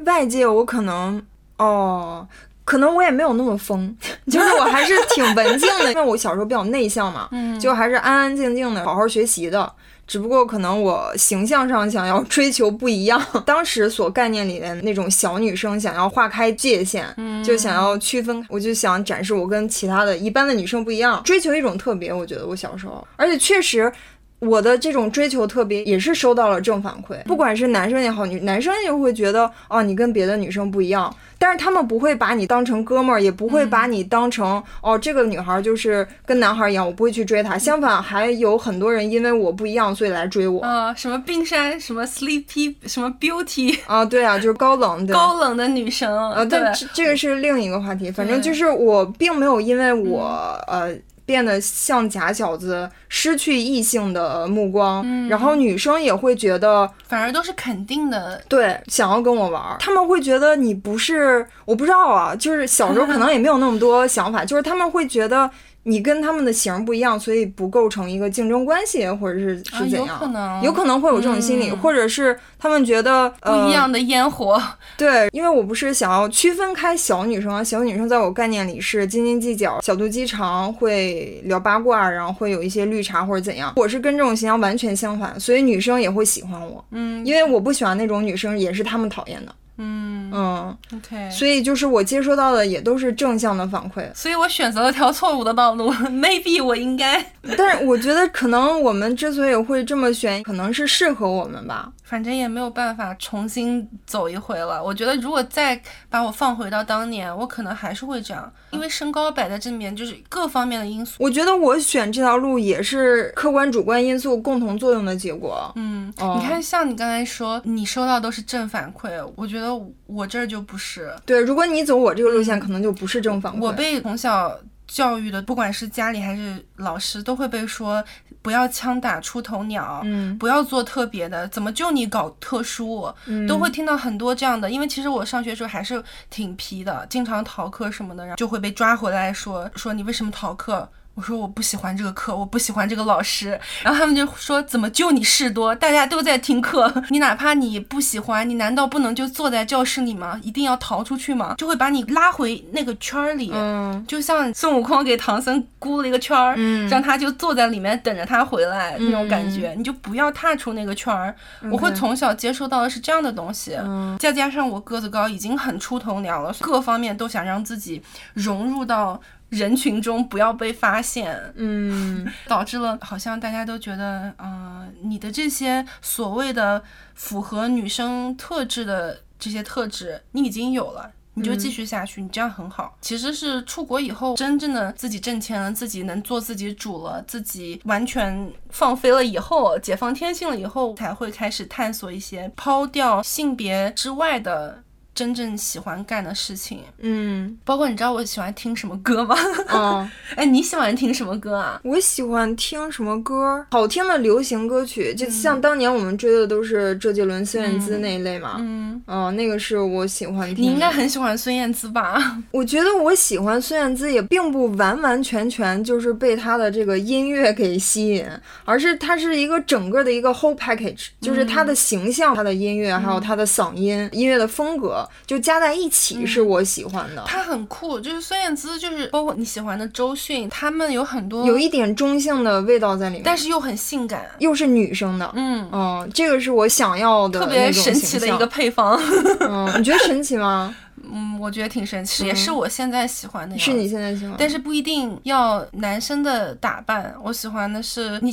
外界我可能。哦，可能我也没有那么疯，就是我还是挺文静的，因为我小时候比较内向嘛，就还是安安静静的好好学习的。只不过可能我形象上想要追求不一样，当时所概念里的那种小女生想要划开界限，就想要区分，我就想展示我跟其他的一般的女生不一样，追求一种特别。我觉得我小时候，而且确实。我的这种追求特别也是收到了正反馈，不管是男生也好，女男生也会觉得哦，你跟别的女生不一样，但是他们不会把你当成哥们儿，也不会把你当成哦，这个女孩就是跟男孩一样，我不会去追她。相反，还有很多人因为我不一样，所以来追我。啊，什么冰山，什么 sleepy，什么 beauty 啊，对啊，就是高冷的高冷的女生。呃，但这个是另一个话题，反正就是我并没有因为我呃。变得像假小子，失去异性的目光，然后女生也会觉得，反而都是肯定的，对，想要跟我玩，他们会觉得你不是，我不知道啊，就是小时候可能也没有那么多想法，就是他们会觉得。你跟他们的型不一样，所以不构成一个竞争关系，或者是是怎样？有可能，有可能会有这种心理，或者是他们觉得不一样的烟火。对，因为我不是想要区分开小女生啊，小女生在我概念里是斤斤计较、小肚鸡肠，会聊八卦，然后会有一些绿茶或者怎样。我是跟这种形象完全相反，所以女生也会喜欢我。嗯，因为我不喜欢那种女生，也是他们讨厌的。嗯嗯，OK，所以就是我接收到的也都是正向的反馈，所以我选择了条错误的道路。Maybe 我应该，但是我觉得可能我们之所以会这么选，可能是适合我们吧。反正也没有办法重新走一回了。我觉得如果再把我放回到当年，我可能还是会这样，因为身高摆在这里面，就是各方面的因素。我觉得我选这条路也是客观主观因素共同作用的结果。嗯，你看，像你刚才说，你收到都是正反馈，我觉得我这儿就不是。对，如果你走我这个路线，可能就不是正反馈。我被从小。教育的，不管是家里还是老师，都会被说不要枪打出头鸟，嗯不要做特别的，怎么就你搞特殊，嗯都会听到很多这样的。因为其实我上学时候还是挺皮的，经常逃课什么的，然后就会被抓回来说说你为什么逃课。我说我不喜欢这个课，我不喜欢这个老师，然后他们就说怎么就你事多，大家都在听课，你哪怕你不喜欢，你难道不能就坐在教室里吗？一定要逃出去吗？就会把你拉回那个圈儿里，嗯就像孙悟空给唐僧箍了一个圈儿，嗯让他就坐在里面等着他回来、那种感觉，你就不要踏出那个圈儿。我会从小接受到的是这样的东西，嗯再加上我个子高，已经很出头鸟了，各方面都想让自己融入到。人群中不要被发现，嗯 导致了好像大家都觉得，呃，你的这些所谓的符合女生特质的这些特质，你已经有了。你就继续下去，你这样很好。其实是出国以后，真正的自己挣钱了，自己能做自己主了，自己完全放飞了以后，解放天性了以后，才会开始探索一些抛掉性别之外的真正喜欢干的事情。嗯包括你知道我喜欢听什么歌吗？嗯，哎，你喜欢听什么歌啊？我喜欢听什么歌？好听的流行歌曲，嗯就像当年我们追的都是周杰伦、孙燕姿那一类嘛。嗯，嗯，那个是我喜欢听。你应该很喜欢孙燕姿吧？我觉得我喜欢孙燕姿，也并不完完全全就是被她的这个音乐给吸引，而是她是一个整个的一个 whole package，就是她的形象、她的音乐，还有她的嗓音、音乐的风格，就加在一起是我喜欢的。他很酷，就是孙燕姿，就是包括你喜欢的周迅，他们有很多有一点中性的味道在里面，但是又很性感，又是女生的。嗯，嗯，这个是我想要的特别神奇的一个。配方。嗯，你觉得神奇吗？嗯，我觉得挺神奇，也是我现在喜欢的样子。是你现在喜欢？但是不一定要男生的打扮，我喜欢的是你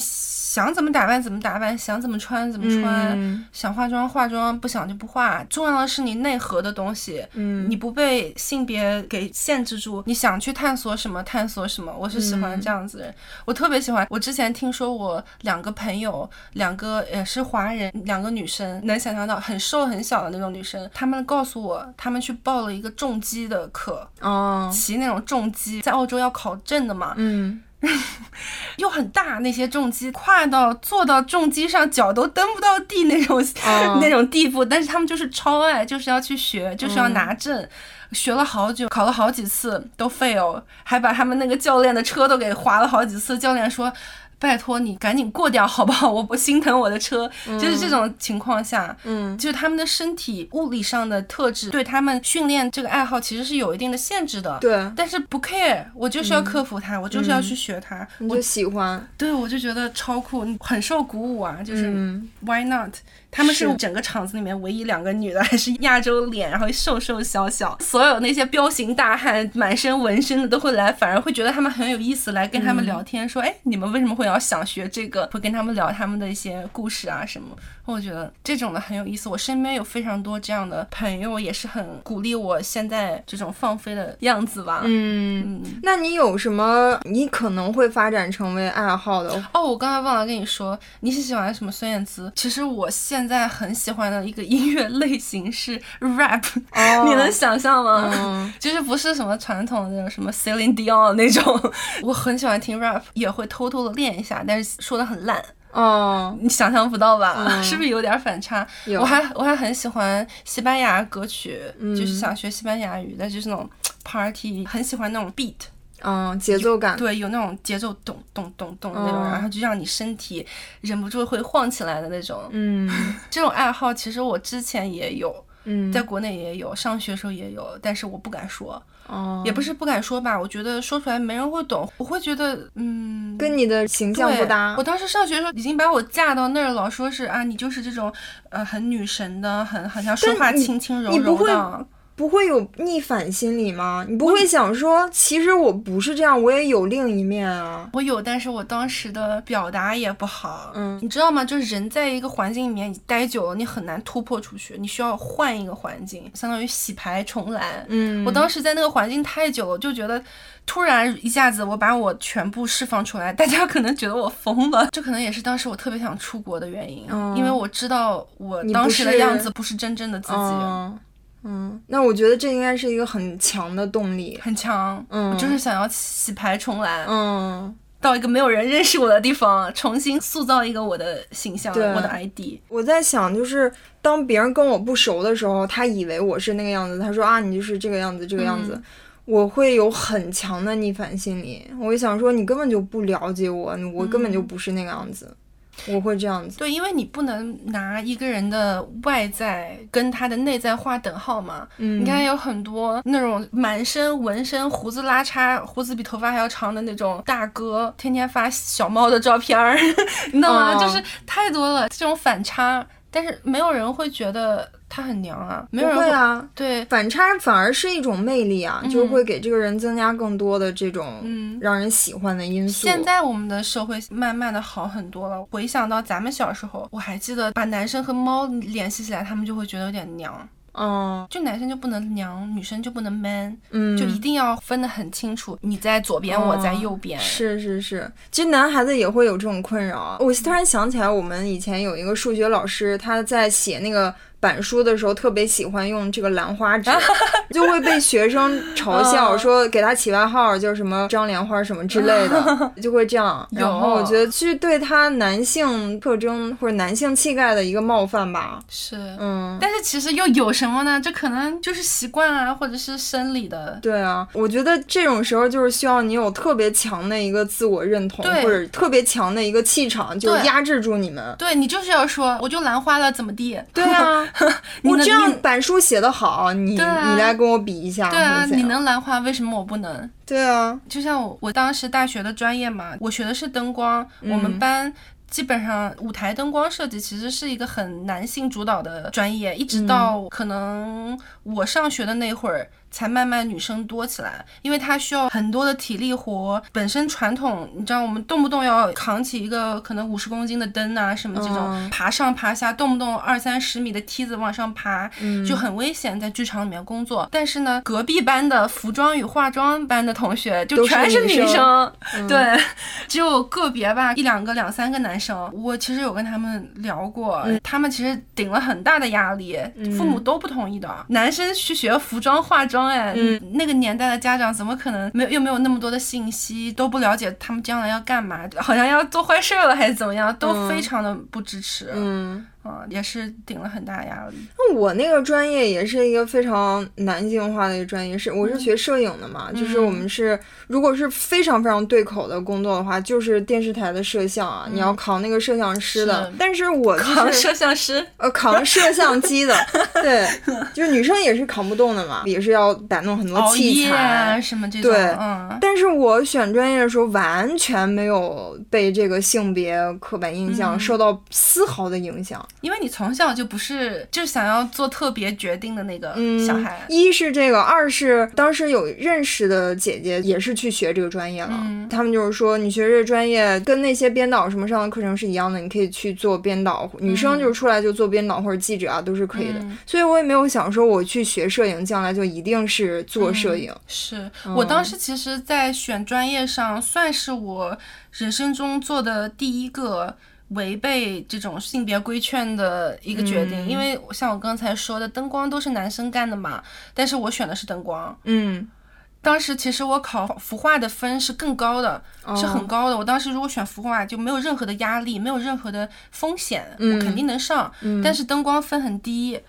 想怎么打扮怎么打扮，想怎么穿怎么穿，嗯想化妆化妆，不想就不化。重要的是你内核的东西，嗯你不被性别给限制住，你想去探索什么探索什么。我是喜欢这样子的人，我特别喜欢。我之前听说我两个朋友，两个也是华人，两个女生，能想象到很瘦很小的那种女生，她们告诉我，她们去报了一个重击的课，哦，骑那种重机，在澳洲要考证的嘛，嗯，又很大，那些重机跨到坐到重机上，脚都蹬不到地那种、哦 那种地步，但是他们就是超爱，就是要去学，就是要拿证。学了好久，考了好几次都 fail，还把他们那个教练的车都给划了好几次。教练说：“拜托你赶紧过掉 好不好？我不心疼我的车。就是这种情况下，嗯就是他们的身体物理上的特质对他们训练这个爱好其实是有一定的限制的。对，但是不 care，我就是要克服它，我就是要去学它。我就喜欢。对我就觉得超酷，很受鼓舞啊！就是、嗯 why not？他们是是整个厂子里面唯一两个女的，还是亚洲脸，然后瘦瘦小小，所有那些彪形大汉、满身纹身的都会来，反而会觉得他们很有意思，来跟他们聊天，说，哎，你们为什么会要想学这个？会跟他们聊他们的一些故事啊什么。我觉得这种的很有意思。我身边有非常多这样的朋友，也是很鼓励我现在这种放飞的样子吧。嗯，嗯那你有什么你可能会发展成为爱好的？哦，我刚才忘了跟你说，你是喜欢什么孙燕姿？其实我现在很喜欢的一个音乐类型是 rap，、哦。你能想象吗？嗯。就是不是什么传统的那种什么 Celine Dion 那种，我很喜欢听 rap，也会偷偷的练一下，但是说的很烂，哦，你想象不到吧？嗯。是不是有点反差？我还我还很喜欢西班牙歌曲，嗯。就是想学西班牙语但，就是那种 party，很喜欢那种 beat。嗯，节奏感。对，有那种节奏咚咚咚咚的那种，嗯然后就让你身体忍不住会晃起来的那种。嗯 这种爱好其实我之前也有，嗯，在国内也有，上学时候也有，但是我不敢说，哦，也不是不敢说吧，我觉得说出来没人会懂，我会觉得嗯。跟你的形象不搭我。当时上学的时候已经把我架到那儿，老说是啊，你就是这种呃很女神的，很好像说话轻轻柔你不会柔的。不会有逆反心理吗？你不会想说，其实我不是这样，我也有另一面啊。我有，但是我当时的表达也不好。嗯你知道吗？就是人在一个环境里面你待久了，你很难突破出去，你需要换一个环境，相当于洗牌重来。嗯，我当时在那个环境太久了，就觉得突然一下子我把我全部释放出来，大家可能觉得我疯了。这可能也是当时我特别想出国的原因，嗯因为我知道我当时的样子不是真正的自己。嗯嗯，那我觉得这应该是一个很强的动力。很强。嗯我就是想要洗牌重来，嗯，到一个没有人认识我的地方，重新塑造一个我的形象，对我的 ID。我在想，就是当别人跟我不熟的时候，他以为我是那个样子，他说啊，你就是这个样子，这个样子。嗯我会有很强的逆反心理，我会想说你根本就不了解我，我根本就不是那个样子，我会这样子。对，因为你不能拿一个人的外在跟他的内在划等号嘛。嗯，你看，有很多那种满身纹身、胡子拉碴、胡子比头发还要长的那种大哥，天天发小猫的照片儿，你知道吗？哦就是太多了这种反差，但是没有人会觉得他很娘啊，没有人不会啊，对，反差反而是一种魅力啊，嗯就是会给这个人增加更多的这种嗯让人喜欢的因素。现在我们的社会慢慢的好很多了。回想到咱们小时候，我还记得把男生和猫联系起来，他们就会觉得有点娘。嗯就男生就不能娘，女生就不能 man，、嗯，就一定要分得很清楚，你在左边，我在右边。是是是，其实男孩子也会有这种困扰啊。我突然想起来，我们以前有一个数学老师，他在写那个板书的时候，特别喜欢用这个兰花指，就会被学生嘲笑，嗯说给他起外号叫什么张莲花什么之类的，就会这样。然后我觉得是对他男性特征或者男性气概的一个冒犯吧。是，嗯。但是其实又有什么呢？这可能就是习惯啊，或者是生理的。对啊，我觉得这种时候就是需要你有特别强的一个自我认同，或者特别强的一个气场，就压制住你们。对你就是要说，我就兰花了，怎么地？对啊，我这样板书写的好，你啊你来跟我比一下，对啊，你能兰花，为什么我不能？对啊，就像我，我当时大学的专业嘛，我学的是灯光，嗯我们班。基本上舞台灯光设计其实是一个很男性主导的专业，一直到可能我上学的那会儿，才慢慢女生多起来，因为它需要很多的体力活。本身传统，你知道，我们动不动要扛起一个可能五十公斤的灯啊，什么这种、嗯爬上爬下，动不动二三十米的梯子往上爬，嗯就很危险，在剧场里面工作。但是呢，隔壁班的服装与化妆班的同学就全是女女生 对，只有个别吧，一两个、两三个男生。我其实有跟他们聊过，嗯他们其实顶了很大的压力，父母都不同意的。男生去学服装化妆，哎，嗯。那个年代的家长怎么可能没有又没有那么多的信息，都不了解他们将来要干嘛，好像要做坏事了还是怎么样，都非常的不支持。嗯，啊，也是顶了很大压力。那我那个专业也是一个非常男性化的一个专业，是我是学摄影的嘛，就是我们是如果是非常非常对口的工作的话，就是电视台的摄像啊，你要扛那个摄像师的是，但是我就是扛摄像师，呃，扛摄像机的，对，就是女生也是扛不动的嘛，也是要摆弄很多器材夜啊什么这种，对嗯，但是我选专业的时候，完全没有被这个性别刻板印象嗯。受到丝毫的影响。因为你从小就不是就想要做特别决定的那个嗯，小孩，一是这个，二是当时有认识的姐姐也是去学这个专业了，嗯。他们就是说，你学这个专业跟那些编导什么上的课程是一样的，你可以去做编导，女生就是出来就做编导或者记者啊，都是可以的。嗯。所以我也没有想说我去学摄影，将来就一定是做摄影。是。嗯。我当时其实，在选专业上，算是我人生中做的第一个违背这种性别规劝的一个决定。嗯因为像我刚才说的，灯光都是男生干的嘛，但是我选的是灯光。嗯，当时其实我考服化的分是更高的，是很高的。我当时如果选服化，就没有任何的压力，没有任何的风险，我肯定能上。但是灯光分很低，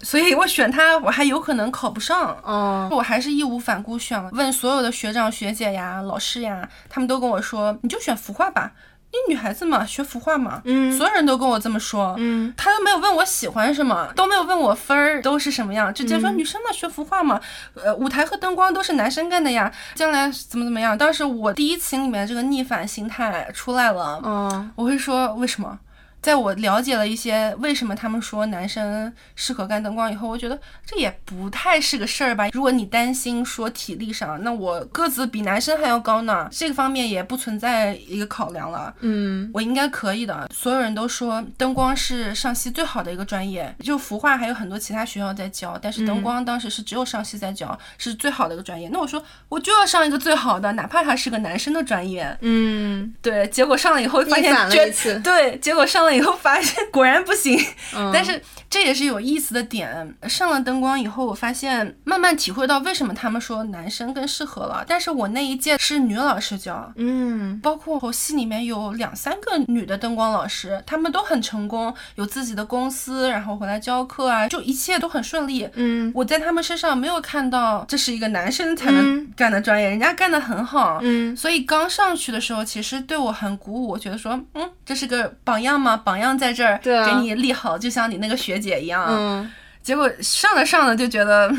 所以我选它，我还有可能考不上。哦，我还是义无反顾选了，问所有的学长学姐呀、老师呀，他们都跟我说，你就选服化吧，你女孩子嘛，学服化嘛，嗯所有人都跟我这么说，嗯，他都没有问我喜欢什么，都没有问我分儿都是什么样，直接说女生嘛学服化嘛，呃，舞台和灯光都是男生干的呀，将来怎么怎么样。当时我第一情里面这个逆反心态出来了，嗯，我会说为什么？在我了解了一些为什么他们说男生适合干灯光以后，我觉得这也不太是个事儿吧。如果你担心说体力上，那我个子比男生还要高呢，这个方面也不存在一个考量了。嗯我应该可以的。所有人都说灯光是上戏最好的一个专业，就服化还有很多其他学校在教，但是灯光当时是只有上戏在教，是最好的一个专业。那我说我就要上一个最好的，哪怕它是个男生的专业。嗯，对，结果上了以后发现觉一次对，结果上了以后发现果然不行。嗯但是这也是有意思的点。上了灯光以后，我发现慢慢体会到为什么他们说男生更适合了。但是我那一届是女老师教，嗯包括我系里面有两三个女的灯光老师，她们都很成功，有自己的公司，然后回来教课啊，就一切都很顺利。嗯我在他们身上没有看到这是一个男生才能嗯干的专业，人家干得很好。嗯所以刚上去的时候，其实对我很鼓舞，我觉得说，嗯，这是个榜样嘛，榜样在这儿，给你立好，就像你那个学姐一样。嗯结果上着上着就觉得。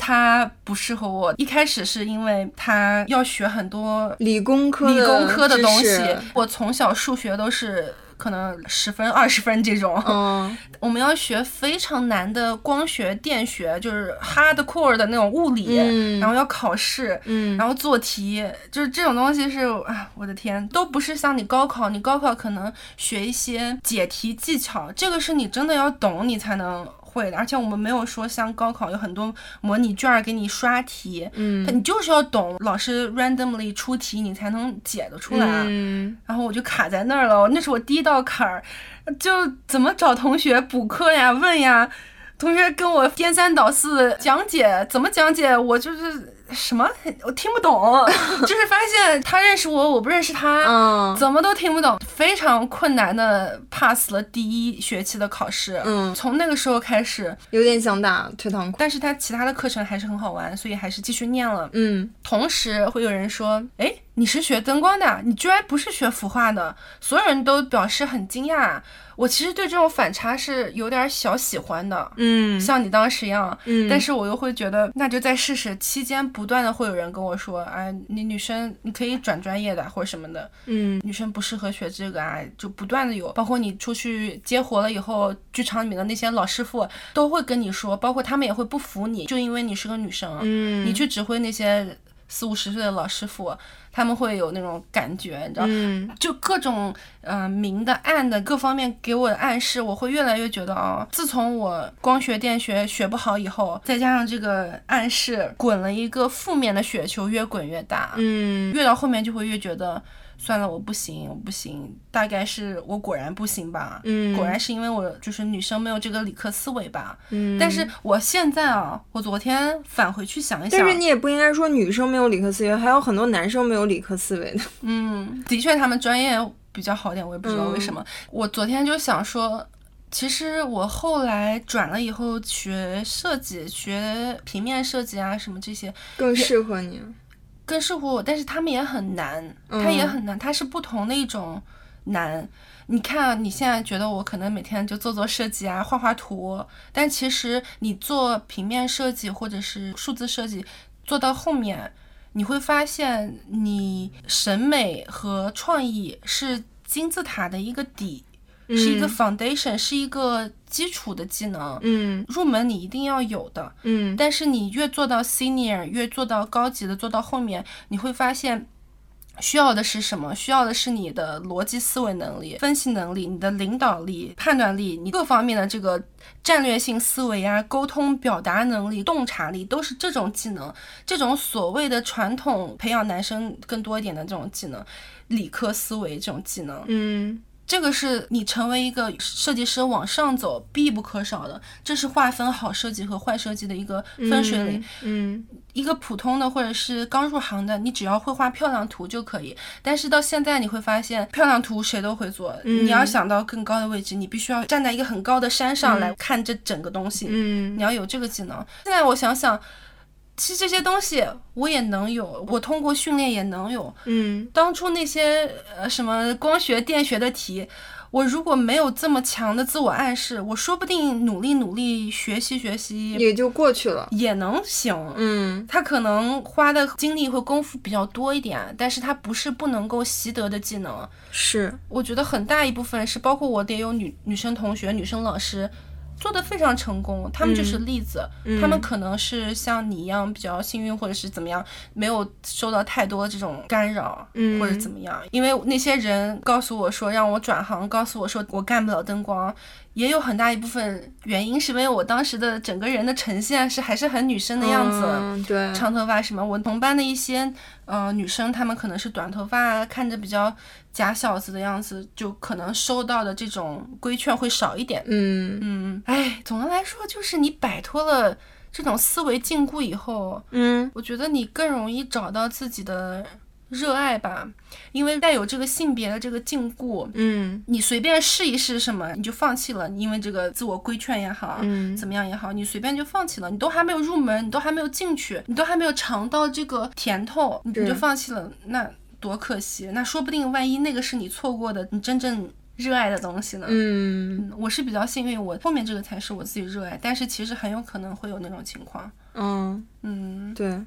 他不适合我。一开始是因为他要学很多理工科理工科的东西，我从小数学都是可能十分、二十分这种。嗯。我们要学非常难的光学、电学，就是 hardcore 的那种物理，嗯。然后要考试，嗯。然后做题，就是这种东西是，啊，我的天，都不是像你高考，你高考可能学一些解题技巧，这个是你真的要懂你才能会的，而且我们没有说像高考有很多模拟卷儿给你刷题，嗯你就是要懂老师 randomly 出题，你才能解得出来。嗯然后我就卡在那儿了，那是我第一道坎儿，就怎么找同学补课呀、问呀，同学跟我颠三倒四讲解，怎么讲解，我就是什么我听不懂，就是发现他认识我，我不认识他，嗯怎么都听不懂，非常困难的 pass 了第一学期的考试。嗯从那个时候开始，有点想打退堂鼓。但是他其他的课程还是很好玩，所以还是继续念了。嗯同时会有人说：“哎，你是学灯光的，你居然不是学服化的。”所有人都表示很惊讶。我其实对这种反差是有点小喜欢的，嗯像你当时一样。嗯，但是我又会觉得，那就再试试。期间不断的会有人跟我说：“哎，你女生你可以转专业的或者什么的，嗯女生不适合学这个啊。”就不断的有，包括你出去接活了以后，剧场里面的那些老师傅都会跟你说，包括他们也会不服你，就因为你是个女生，嗯你去指挥那些四五十岁的老师傅，他们会有那种感觉，你知道，嗯就各种呃明的暗的各方面给我的暗示，我会越来越觉得啊、自从我光学电学学不好以后，再加上这个暗示，滚了一个负面的雪球，越滚越大，嗯越到后面就会越觉得。算了，我不行，我不行，大概是我果然不行吧。嗯果然是因为我就是女生没有这个理科思维吧。嗯，但是我现在啊，我昨天返回去想一想，但是你也不应该说女生没有理科思维，还有很多男生没有理科思维的。嗯，的确他们专业比较好点，我也不知道为什么。我昨天就想说，其实我后来转了以后学设计，学平面设计啊什么这些更适合你。更适合我，但是他们也很难，它也很难，它是不同的一种难。你看啊，你现在觉得我可能每天就做做设计啊，画画图，但其实你做平面设计或者是数字设计，做到后面，你会发现你审美和创意是金字塔的一个底，是一个 foundation，是一个基础的技能。嗯入门你一定要有的，嗯但是你越做到 senior，越做到高级的，做到后面，你会发现。需要的是什么？需要的是你的逻辑思维能力、分析能力、你的领导力、判断力，你各方面的这个战略性思维啊、沟通表达能力、洞察力，都是这种技能。这种所谓的传统培养男生更多一点的这种技能，理科思维这种技能，嗯这个是你成为一个设计师往上走必不可少的，这是划分好设计和坏设计的一个分水岭。嗯一个普通的或者是刚入行的，你只要会画漂亮图就可以。但是到现在你会发现，漂亮图谁都会做。嗯你要想到更高的位置，你必须要站在一个很高的山上来看这整个东西。嗯你要有这个技能。现在我想想，其实这些东西我也能有，我通过训练也能有。嗯当初那些呃什么光学、电学的题，我如果没有这么强的自我暗示，我说不定努力努力学习学习也就过去了。也能行。嗯他可能花的精力和功夫比较多一点，但是他不是不能够习得的技能。是我觉得很大一部分是包括我得有女女生同学、女生老师。做的非常成功，他们就是例子。他们可能是像你一样比较幸运，或者是怎么样，没有受到太多这种干扰，嗯或者怎么样。因为那些人告诉我说让我转行，告诉我说我干不了灯光，也有很大一部分原因是因为我当时的整个人的呈现是还是很女生的样子，嗯对，长头发什么。我同班的一些呃女生，她们可能是短头发啊，看着比较假小子的样子，就可能收到的这种规劝会少一点。嗯嗯，哎，总的来说就是你摆脱了这种思维禁锢以后，嗯我觉得你更容易找到自己的热爱吧，因为带有这个性别的这个禁锢，嗯你随便试一试什么，你就放弃了，因为这个自我规劝也好，嗯怎么样也好，你随便就放弃了，你都还没有入门，你都还没有进去，你都还没有尝到这个甜头，你就放弃了，那多可惜！那说不定万一那个是你错过的，你真正热爱的东西呢？嗯嗯，我是比较幸运，我后面这个才是我自己热爱，但是其实很有可能会有那种情况。嗯，嗯，对。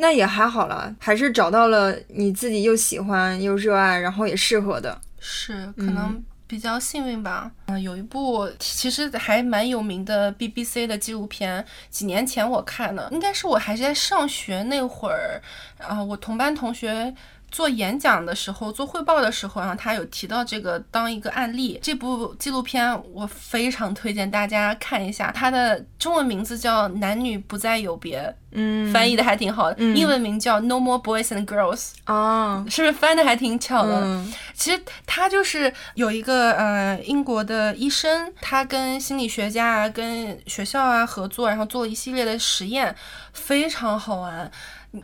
那也还好了，还是找到了你自己又喜欢又热爱，然后也适合的。是可能比较幸运吧。嗯、有一部其实还蛮有名的 BBC 的纪录片，几年前我看的，应该是我还是在上学那会儿，啊、我同班同学。做演讲的时候，做汇报的时候，然后他有提到这个当一个案例。这部纪录片我非常推荐大家看一下，它的中文名字叫《男女不再有别》，嗯翻译的还挺好的。英文名叫《No More Boys and Girls》，啊，是不是翻的还挺巧的？嗯其实他就是有一个呃英国的医生，他跟心理学家啊、跟学校啊合作，然后做了一系列的实验，非常好玩。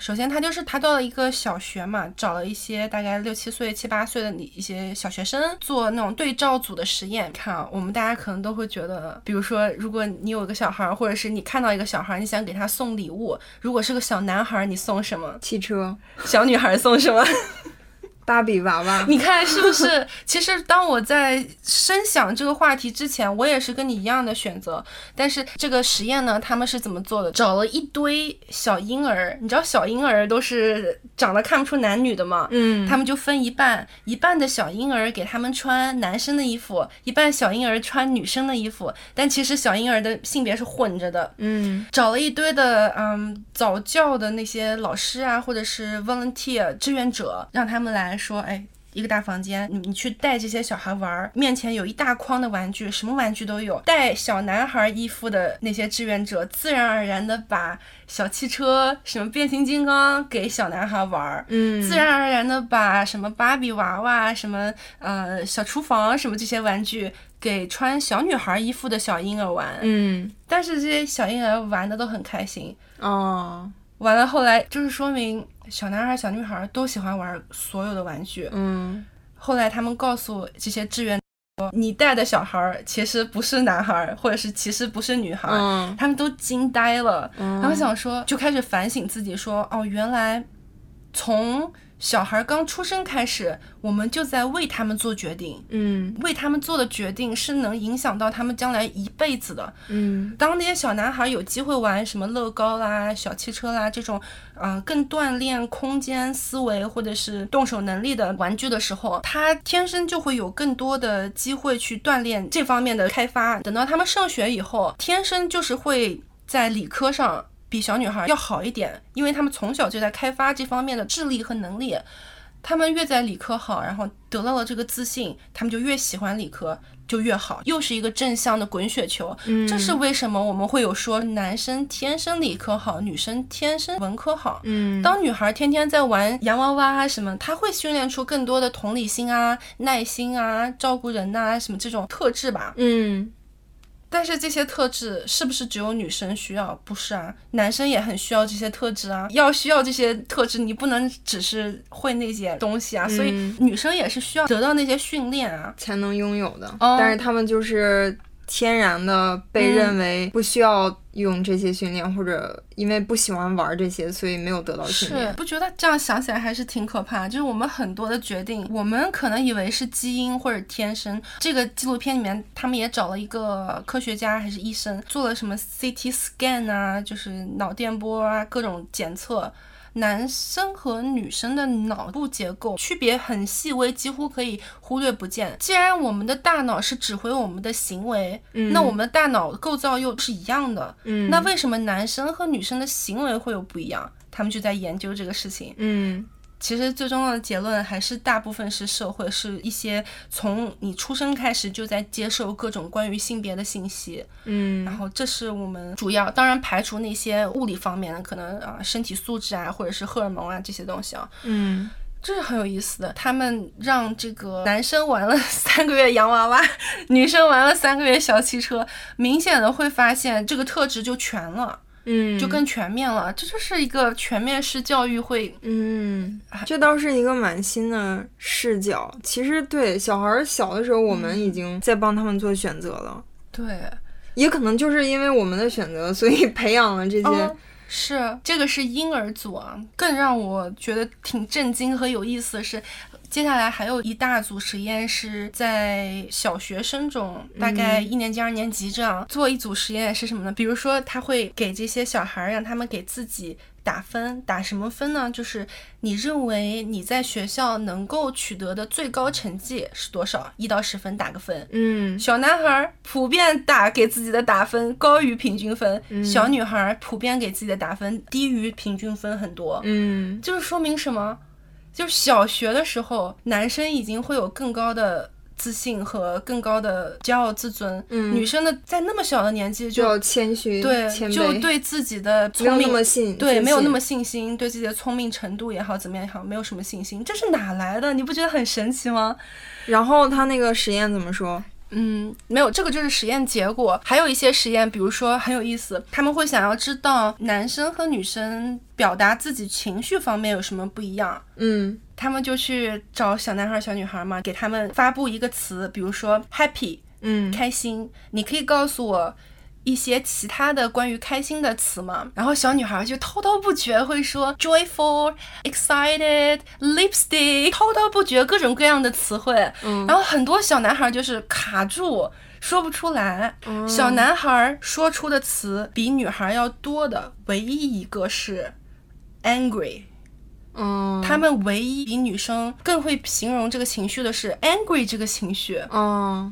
首先，他就是他到了一个小学嘛，找了一些大概六七岁、七八岁的一些小学生做那种对照组的实验。看啊，我们大家可能都会觉得，比如说，如果你有一个小孩儿，或者是你看到一个小孩儿，你想给他送礼物，如果是个小男孩儿，你送什么？汽车、小女孩儿送什么？芭比娃娃，你看是不是？其实当我在深想这个话题之前，我也是跟你一样的选择。但是这个实验呢，他们是怎么做的？找了一堆小婴儿，你知道小婴儿都是长得看不出男女的嘛？嗯，他们就分一半，一半的小婴儿给他们穿男生的衣服，一半小婴儿穿女生的衣服。但其实小婴儿的性别是混着的。嗯找了一堆的嗯早教的那些老师啊，或者是 volunteer 志愿者，让他们来说，哎。一个大房间，你你去带这些小孩玩儿，面前有一大筐的玩具，什么玩具都有。带小男孩衣服的那些志愿者，自然而然的把小汽车、什么变形金刚给小男孩玩儿，嗯，自然而然的把什么芭比娃娃、什么呃小厨房、什么这些玩具给穿小女孩衣服的小婴儿玩。嗯但是这些小婴儿玩的都很开心，哦，完了后来就是说明小男孩、小女孩都喜欢玩所有的玩具。嗯后来他们告诉这些志愿说，你带的小孩儿其实不是男孩儿，或者是其实不是女孩他们都惊呆了。嗯然后想说，就开始反省自己说，哦，原来从小孩刚出生开始，我们就在为他们做决定。嗯为他们做的决定是能影响到他们将来一辈子的。嗯当那些小男孩有机会玩什么乐高啦、小汽车啦这种，呃，更锻炼空间思维或者是动手能力的玩具的时候，他天生就会有更多的机会去锻炼这方面的开发。等到他们上学以后，天生就是会在理科上比小女孩要好一点，因为他们从小就在开发这方面的智力和能力。他们越在理科好，然后得到了这个自信，他们就越喜欢理科，就越好，又是一个正向的滚雪球。嗯这是为什么我们会有说男生天生理科好，女生天生文科好。嗯当女孩天天在玩洋娃娃啊什么，她会训练出更多的同理心啊、耐心啊、照顾人呐、什么这种特质吧。嗯但是这些特质是不是只有女生需要？不是啊，男生也很需要这些特质啊。要需要这些特质，你不能只是会那些东西啊。所以嗯女生也是需要得到那些训练啊。才能拥有的，哦但是他们就是天然的被认为不需要用这些训练，或者因为不喜欢玩这些，所以没有得到训是练。不觉得这样想起来还是挺可怕？就是我们很多的决定，我们可能以为是基因或者天生。这个纪录片里面，他们也找了一个科学家还是医生，做了什么 CT scan 啊，就是脑电波啊，各种检测。男生和女生的脑部结构区别很细微，几乎可以忽略不见。既然我们的大脑是指挥我们的行为，那我们的大脑构造又是一样的，嗯那为什么男生和女生的行为会有不一样？他们就在研究这个事情。嗯其实最重要的结论还是大部分是社会，是一些从你出生开始就在接受各种关于性别的信息，嗯，然后这是我们主要，当然排除那些物理方面的，可能啊身体素质啊，或者是荷尔蒙啊这些东西啊，嗯，这是很有意思的。他们让这个男生玩了三个月洋娃娃，女生玩了三个月小汽车，明显的会发现这个特质就全了。嗯，就更全面了，这就是一个全面式教育会。嗯，这倒是一个蛮新的视角。其实对小孩小的时候，我们已经在帮他们做选择了。对，也可能就是因为我们的选择，所以培养了这些。哦是，这个是婴儿组啊。更让我觉得挺震惊和有意思的是，接下来还有一大组实验是在小学生中，大概一年级、二年级这样做一组实验是什么呢？比如说，他会给这些小孩让他们给自己打分，打什么分呢？就是你认为你在学校能够取得的最高成绩是多少？一到十分打个分。嗯小男孩普遍打给自己的打分高于平均分，小女孩普遍给自己的打分低于平均分很多。嗯就是说明什么？就是小学的时候，男生已经会有更高的自信和更高的骄傲自尊，嗯女生的在那么小的年纪就就要谦虚，对，就对自己的没有那聪明么信，对，没有那么信心，对自己的聪明程度也好，怎么样也好，没有什么信心，这是哪来的？你不觉得很神奇吗？然后他那个实验怎么说？嗯，没有，这个就是实验结果。还有一些实验，比如说很有意思，他们会想要知道男生和女生表达自己情绪方面有什么不一样。嗯他们就去找小男孩、小女孩嘛，给他们发布一个词，比如说 happy 嗯开心，你可以告诉我一些其他的关于开心的词嘛？然后小女孩就滔滔不绝会说 joyful、excited、lipstick，滔滔不绝各种各样的词汇。嗯然后很多小男孩就是卡住。说不出来，嗯小男孩说出的词比女孩要多的唯一一个是 angry，嗯，他们唯一比女生更会形容这个情绪的是 angry 这个情绪，哦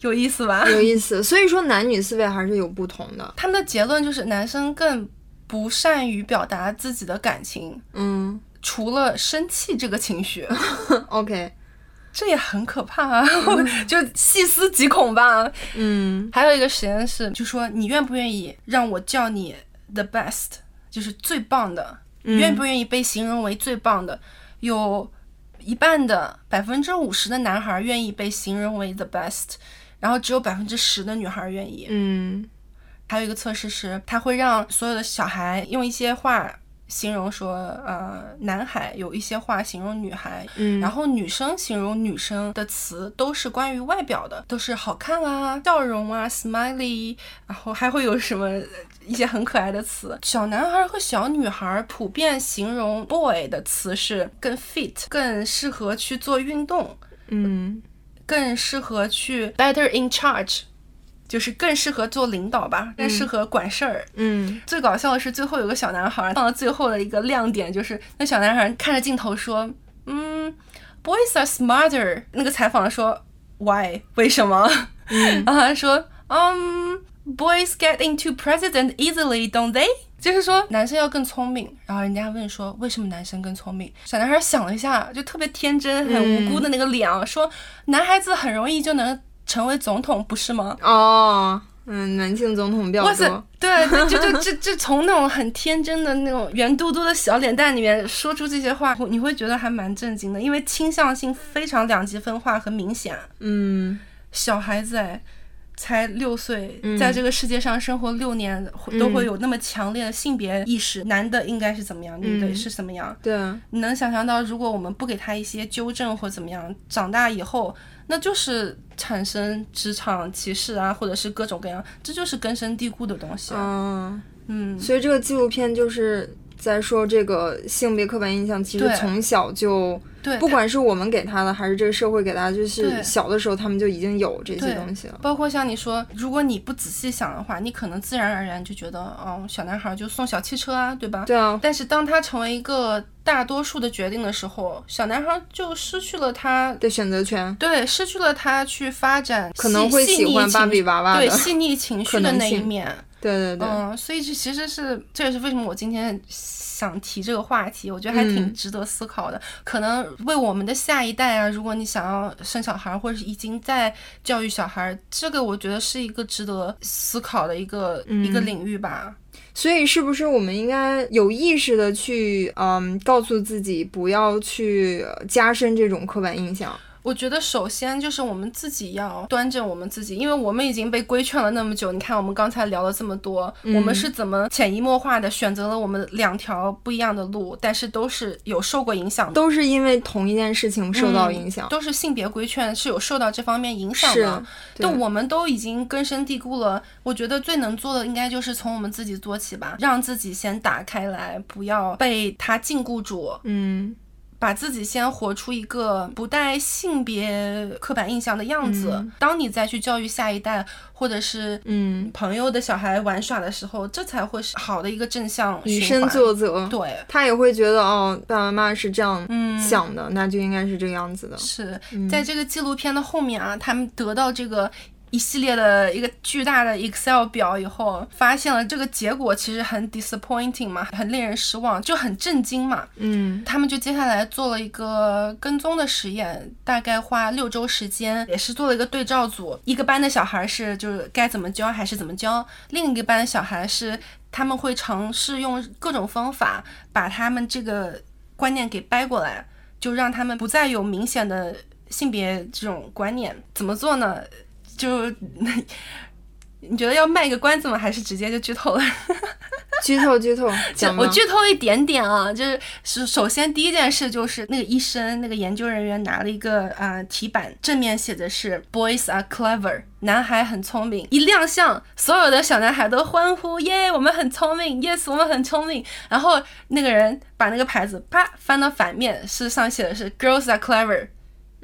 有意思吧？有意思。所以说男女思维还是有不同的。他们的结论就是男生更不善于表达自己的感情，嗯除了生气这个情绪，，OK，这也很可怕啊！就细思极恐吧。嗯还有一个实验室，就说你愿不愿意让我叫你 the best，就是最棒的，你愿不愿意被形容为最棒的？有一半的百分之五十的男孩愿意被形容为 the best，然后只有百分之十的女孩愿意。嗯还有一个测试是，他会让所有的小孩用一些话形容说，呃，男孩有一些话形容女孩，嗯，然后女生形容女生的词都是关于外表的，都是好看啊、笑容啊、smiley，然后还会有什么一些很可爱的词。小男孩和小女孩普遍形容 boy 的词是更 fit，更适合去做运动，嗯更适合去 better in charge。就是更适合做领导吧，更适合管事儿。嗯最搞笑的是，最后有个小男孩放到最后的一个亮点，就是那小男孩看着镜头说：“嗯，boys are smarter。”那个采访说：“Why？为什么？”然后他说：“嗯、b o y s get into president easily, don't they？” 就是说男生要更聪明。然后人家问说：“为什么男生更聪明？”小男孩想了一下，就特别天真、很无辜的那个脸啊，说：“男孩子很容易就能成为总统，不是吗？”哦，嗯，男性总统比较哇塞多。，对，就就就 就从那种很天真的那种圆嘟嘟的小脸蛋里面说出这些话，你会觉得还蛮震惊的，因为倾向性非常两极分化和明显。嗯小孩子哎，才六岁，嗯。在这个世界上生活六年，都会有那么强烈的性别意识，男的应该是怎么样，女的嗯。是怎么样。对啊，你能想象到，如果我们不给他一些纠正或怎么样，长大以后，那就是产生职场歧视啊，或者是各种各样，这就是根深蒂固的东西啊。嗯，嗯，所以这个纪录片就是在说这个性别刻板印象，其实对。从小就对，不管是我们给他的，还是这个社会给他，就是小的时候他们就已经有这些东西了。包括像你说，如果你不仔细想的话，你可能自然而然就觉得，哦，小男孩就送小汽车啊，对吧？对啊，但是当他成为一个大多数的决定的时候，小男孩就失去了他，的选择权对，失去了他去发展可能会喜欢芭比娃娃对。细腻情绪的那一面。对对对，嗯，所以这其实是这也是为什么我今天想提这个话题，我觉得还挺嗯值得思考的。可能为我们的下一代啊，如果你想要生小孩，或者是已经在教育小孩，这个我觉得是一个值得思考的一个、一个嗯领域吧。所以是不是我们应该有意识的去，嗯，告诉自己不要去加深这种刻板印象？我觉得首先就是我们自己要端正我们自己，因为我们已经被规劝了那么久。你看，我们刚才聊了这么多，我们是怎么潜移默化的选择了我们两条不一样的路，但是都是有受过影响的。都是因为同一件事情受到影响。都是性别规劝是有受到这方面影响是的，对但我们都已经根深蒂固了。我觉得最能做的应该就是从我们自己做起吧，让自己先打开来，不要被他禁锢住，嗯把自己先活出一个不带性别刻板印象的样子。嗯当你再去教育下一代，或者是嗯，朋友的小孩玩耍的时候，这才会是好的一个正向以身。作则。对，他也会觉得哦，爸爸妈妈是这样嗯想的，那就应该是这个样子的。是嗯在这个纪录片的后面啊，他们得到这个。一系列的一个巨大的 Excel 表以后，发现了这个结果其实很 disappointing 嘛，很令人失望，就很震惊嘛。嗯他们就接下来做了一个跟踪的实验，大概花六周时间，也是做了一个对照组。一个班的小孩是就是该怎么教还是怎么教，另一个班的小孩是他们会尝试用各种方法把他们这个观念给掰过来，就让他们不再有明显的性别这种观念。怎么做呢？就你觉得要卖个关子吗？还是直接就剧透了？剧透剧透，我剧透一点点啊，就是是首先第一件事就是那个医生那个研究人员拿了一个啊、呃题板，正面写的是 “Boys are clever”，男孩很聪明。一亮相，所有的小男孩都欢呼耶，我们很聪明，yes，我们很聪明。然后那个人把那个牌子啪翻到反面，是上写的是 “Girls are clever”，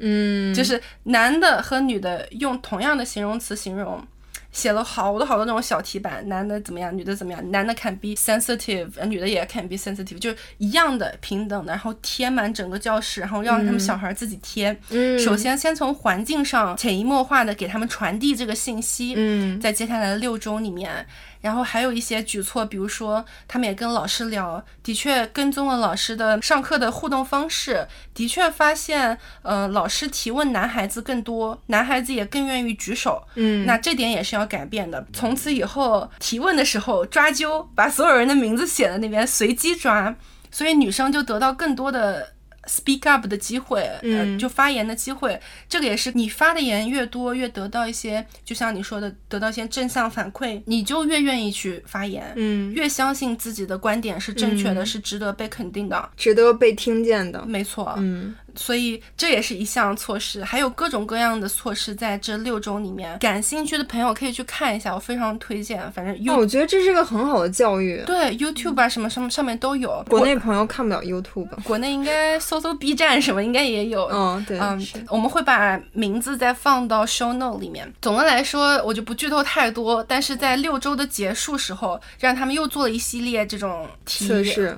嗯，就是男的和女的用同样的形容词形容。写了好多好多那种小题板，男的怎么样，女的怎么样，男的 can be sensitive，呃女的也 can be sensitive，就是一样的平等的，然后贴满整个教室，然后让他们小孩自己贴。嗯首先，先从环境上潜移默化的给他们传递这个信息，嗯在接下来的六周里面，然后还有一些举措，比如说他们也跟老师聊，的确跟踪了老师的上课的互动方式，的确发现，呃，老师提问男孩子更多，男孩子也更愿意举手，嗯那这点也是要改变的。从此以后提问的时候抓阄，把所有人的名字写在那边，随机抓，所以女生就得到更多的。Speak up 的机会，呃，嗯。就发言的机会，这个也是你发的言越多，越得到一些，就像你说的，得到一些正向反馈，你就越愿意去发言，嗯，越相信自己的观点是正确的，嗯。是值得被肯定的。值得被听见的。没错，嗯所以这也是一项措施，还有各种各样的措施在这六周里面。感兴趣的朋友可以去看一下，我非常推荐。反正我觉得这是个很好的教育。对 YouTube 啊什么什么上面都有，国内朋友看不了 YouTube。国内应该搜搜 B 站什么应该也有。嗯，对，嗯，我们会把名字再放到 show note 里面。总的来说，我就不剧透太多，但是在六周的结束时候，让他们又做了一系列这种题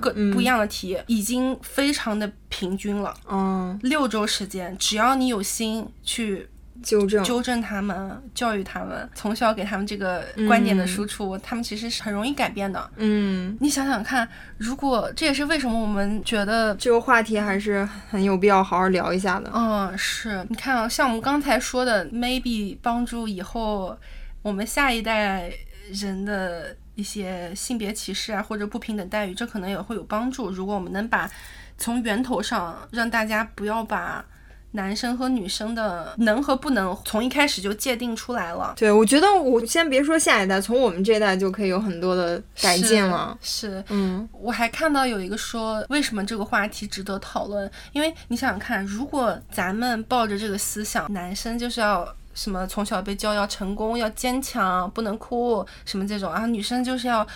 各嗯不一样的题，已经非常的平均了。嗯，六周时间，只要你有心去纠正。纠正他们、教育他们，从小给他们这个观点的输出，他们其实是很容易改变的。嗯，你想想看，如果这也是为什么我们觉得这个话题还是很有必要好好聊一下的。嗯，是你看啊，像我们刚才说的，maybe 帮助以后我们下一代人的一些性别歧视啊，或者不平等待遇，这可能也会有帮助。如果我们能把从源头上让大家不要把男生和女生的能和不能从一开始就界定出来了。对，我觉得我先别说下一代，从我们这一代就可以有很多的改进了。是。是嗯我还看到有一个说，为什么这个话题值得讨论？因为你想想看，如果咱们抱着这个思想，男生就是要什么从小被教要成功、要坚强、不能哭什么这种，然后女生就是要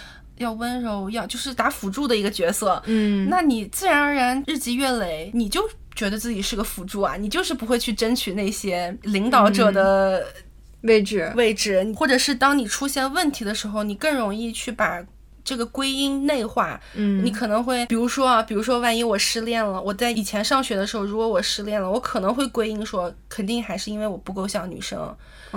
要温柔，要就是打辅助的一个角色，嗯，那你自然而然日积月累，你就觉得自己是个辅助啊，你就是不会去争取那些领导者的位置，位置，或者是当你出现问题的时候，你更容易去把这个归因内化，嗯，你可能会，比如说啊，比如说万一我失恋了，我在以前上学的时候，如果我失恋了，我可能会归因说，肯定还是因为我不够像女生，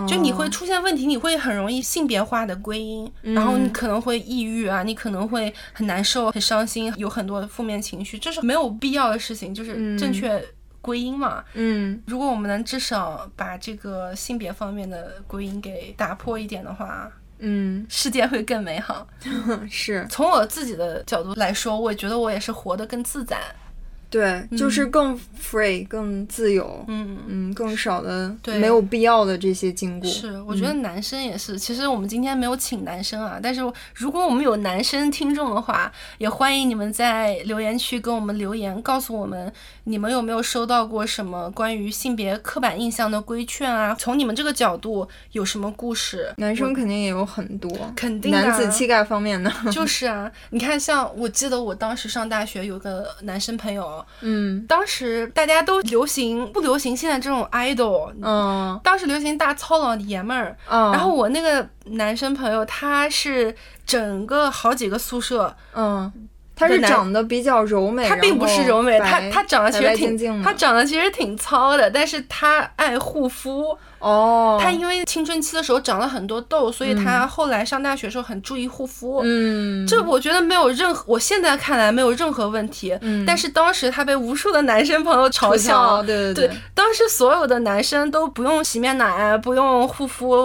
就你会出现问题，你会很容易性别化的归因，然后你可能会抑郁啊，你可能会很难受、很伤心，有很多负面情绪，这是没有必要的事情，就是正确归因嘛。嗯。如果我们能至少把这个性别方面的归因给打破一点的话，嗯世界会更美好。是从我自己的角度来说，我觉得我也是活得更自在。对，就是更 free 更自由，嗯，嗯，更少的对没有必要的这些禁锢。是，我觉得男生也是。其实我们今天没有请男生啊，但是如果我们有男生听众的话，也欢迎你们在留言区跟我们留言，告诉我们你们有没有收到过什么关于性别刻板印象的规劝啊？从你们这个角度有什么故事？男生肯定也有很多，肯定啊男子气概方面的，就是啊，你看，像我记得我当时上大学有个男生朋友，嗯。当时大家都流行不流行现在这种 idol，嗯。当时流行大糙老爷们儿，嗯，然后我那个男生朋友他是整个好几个宿舍，嗯，他是长得比较柔美，他并不是柔美，他他长得其实挺他长得其实挺糙的，但是他爱护肤，哦，他因为青春期的时候长了很多痘，所以他后来上大学的时候很注意护肤。嗯，这我觉得没有任何，我现在看来没有任何问题。嗯但是当时他被无数的男生朋友嘲笑槽，，对对对，当时所有的男生都不用洗面奶，不用护肤，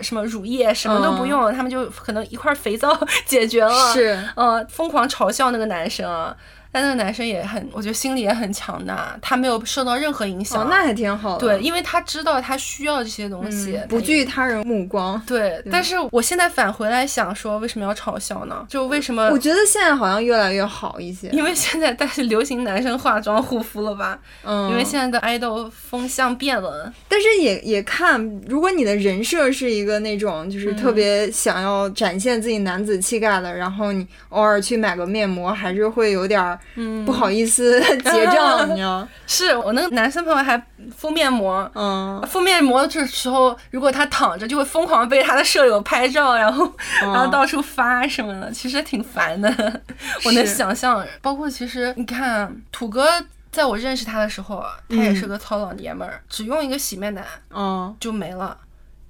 什么乳液，什么都不用，他们就可能一块肥皂 解决了。，是，呃，疯狂嘲笑那个男生啊。但那个男生也很，我觉得心理也很强大，他没有受到任何影响。哦，那还挺好的，对，因为他知道他需要这些东西，嗯不惧他人目光。对，但是我现在返回来想说，为什么要嘲笑呢？就为什么我？觉得现在好像越来越好一些，因为现在但是流行男生化妆护肤了吧？嗯，因为现在的爱豆风向变了。但是也也看，如果你的人设是一个那种就是特别想要展现自己男子气概的，然后你偶尔去买个面膜，还是会有点儿不好意思 结账，你知道？是我那个男生朋友还敷面膜，嗯，敷面膜的时候，如果他躺着，就会疯狂被他的舍友拍照，然后、然后到处发什么的，其实挺烦的。我能想象，包括其实你看土哥。在我认识他的时候，他也是个糙老爷们儿，只用一个洗面奶嗯，就没了。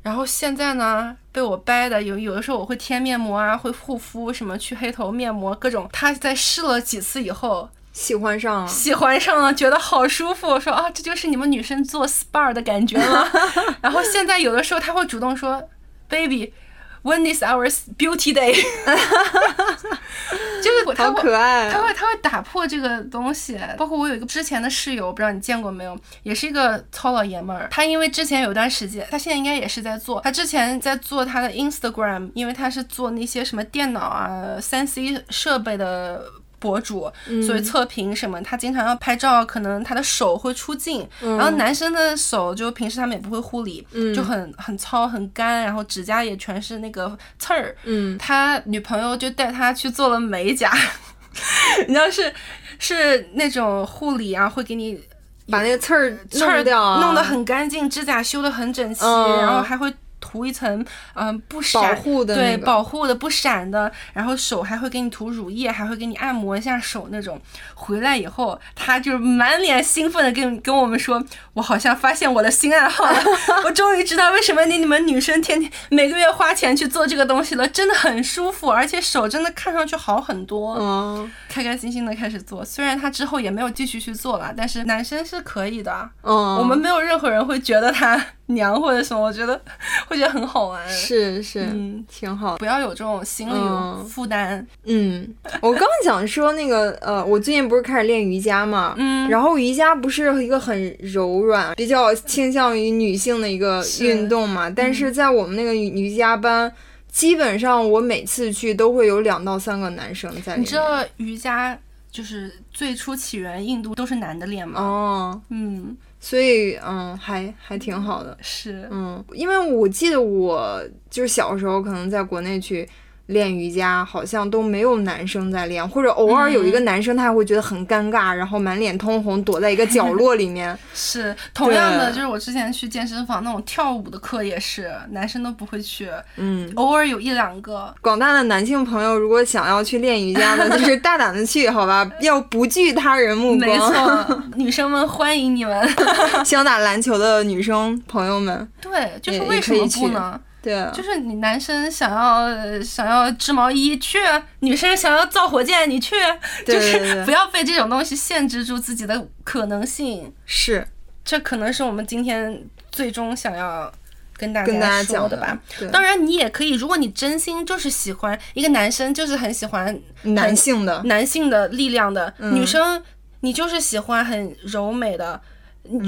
然后现在呢，被我掰的有有的时候我会贴面膜啊，会护肤什么去黑头面膜各种。他在试了几次以后，喜欢上了。喜欢上了，觉得好舒服。我说啊，这就是你们女生做 SPA 的感觉吗？然后现在有的时候他会主动说，baby。When is our beauty day？就是我他可爱啊！他会他会打破这个东西，包括我有一个之前的室友，不知道你见过没有，也是一个糙老爷们儿。他因为之前有段时间，他现在应该也是在做，他之前在做他的 Instagram，因为他是做那些什么电脑啊、三 C 设备的。博主，所以测评什么，他经常要拍照，可能他的手会出镜，然后男生的手就平时他们也不会护理，就很很糙很干，然后指甲也全是那个刺儿，嗯，他女朋友就带他去做了美甲，你知道是是那种护理啊，会给你把那个刺儿刺掉啊，弄得很干净，指甲修得很整齐，嗯。然后还会涂一层嗯、不闪保护的那对保护的不闪的，然后手还会给你涂乳液，还会给你按摩一下手那种。回来以后，他就是满脸兴奋的跟跟我们说，我好像发现我的新爱好了，我终于知道为什么你你们女生天天每个月花钱去做这个东西了，真的很舒服，而且手真的看上去好很多。嗯开开心心的开始做，虽然他之后也没有继续去做了，但是男生是可以的。嗯，我们没有任何人会觉得他 娘或者什么，我觉得会觉得很好玩。是是嗯挺好。不要有这种心理嗯负担。嗯，我刚想说那个呃，我最近不是开始练瑜伽嘛，嗯然后瑜伽不是一个很柔软、比较倾向于女性的一个运动嘛，但是在我们那个瑜瑜伽班，基本上我每次去都会有两到三个男生在里面。你知道瑜伽就是最初起源印度都是男的练吗？哦，嗯，所以嗯，还还挺好的。是，嗯，因为我记得我就是小时候可能在国内去，练瑜伽，好像都没有男生在练，或者偶尔有一个男生，他还会觉得很尴尬，然后满脸通红，躲在一个角 落里面。是同样的，就是我之前去健身房那种跳舞的课也是，男生都不会去，嗯，偶尔有一两个。广大的男性朋友，如果想要去练瑜伽的，就是大胆的去，好吧，要不惧他人目光。没错，女生们欢迎你们，想打篮球的女生朋友们。对，就是为什么不呢？对，就是你男生想要想要织毛衣去，女生想要造火箭你去，就是 不要被这种东西限制住自己的可能性。是，这可能是我们今天最终想要跟大家说的吧。当然，你也可以，如果你真心就是喜欢一个男生，就是很喜欢男性的男性的力量的女生，你就是喜欢很柔美的。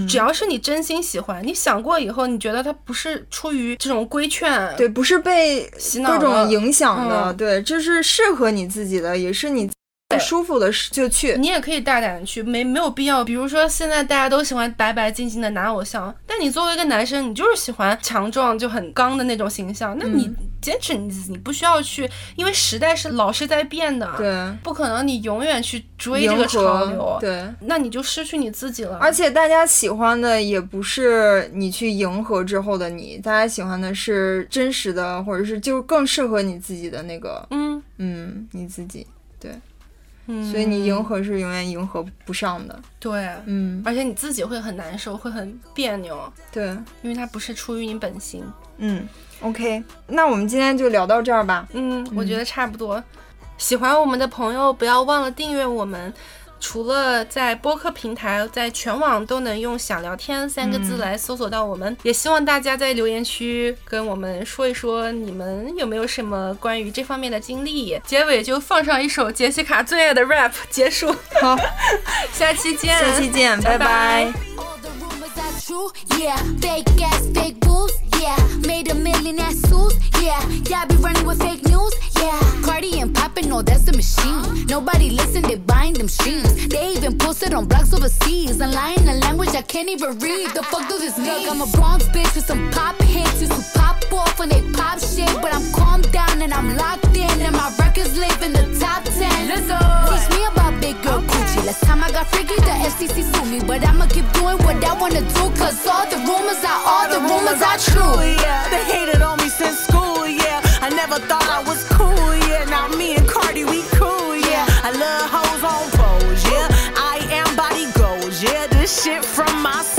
只要是你真心喜欢，你想过以后，你觉得他不是出于这种规劝，对，不是被各种影响的，对，这是适合你自己的，也是你舒服的就去。你也可以大胆的去，没没有必要。比如说现在大家都喜欢白白净净的男偶像，但你作为一个男生，你就是喜欢强壮就很刚的那种形象，那你。坚持你自己，你不需要去，因为时代是老是在变的，对，不可能你永远去追这个潮流，对，那你就失去你自己了。而且大家喜欢的也不是你去迎合之后的你，大家喜欢的是真实的，或者是就更适合你自己的那个，嗯嗯，你自己，对，嗯，所以你迎合是永远迎合不上的，对，嗯，而且你自己会很难受，会很别扭，对，因为它不是出于你本心，嗯。OK，那我们今天就聊到这儿吧。嗯，我觉得差不多。喜欢我们的朋友，不要忘了订阅我们。除了在播客平台，在全网都能用“想聊天”三个字来搜索到我们。也希望大家在留言区跟我们说一说，你们有没有什么关于这方面的经历。结尾就放上一首杰西卡最爱的 rap，结束。好，下期见，下期见，拜拜。Yeah, Fake ass, fake boobs, yeah. made a million ass suits. Yeah, yeah, I be running with fake news. Yeah, Cardi and poppin', no, oh, that's the machine. Nobody listen, they buying them streams. They even posted on blogs overseas. I'm lying a language I can't even read. The fuck does this mean? Look, I'm a Bronx bitch with some pop hits. Used to pop off when they pop shit, but I'm calmed down and I'm locked in. And my records live in the top 10. Let's go. Teach me about big girl coochie. Last time I got freaky, the FCC sued me. But I'ma keep doing what I wanna do, Cause all the rumors are all, all the, the rumors, rumors are true. Yeah, they hated on me since school. Yeah, I never thought I was cool. Yeah, now me and Cardi we cool. Yeah, I love hoes on foes. Yeah, I am body goals. Yeah, this shit from my.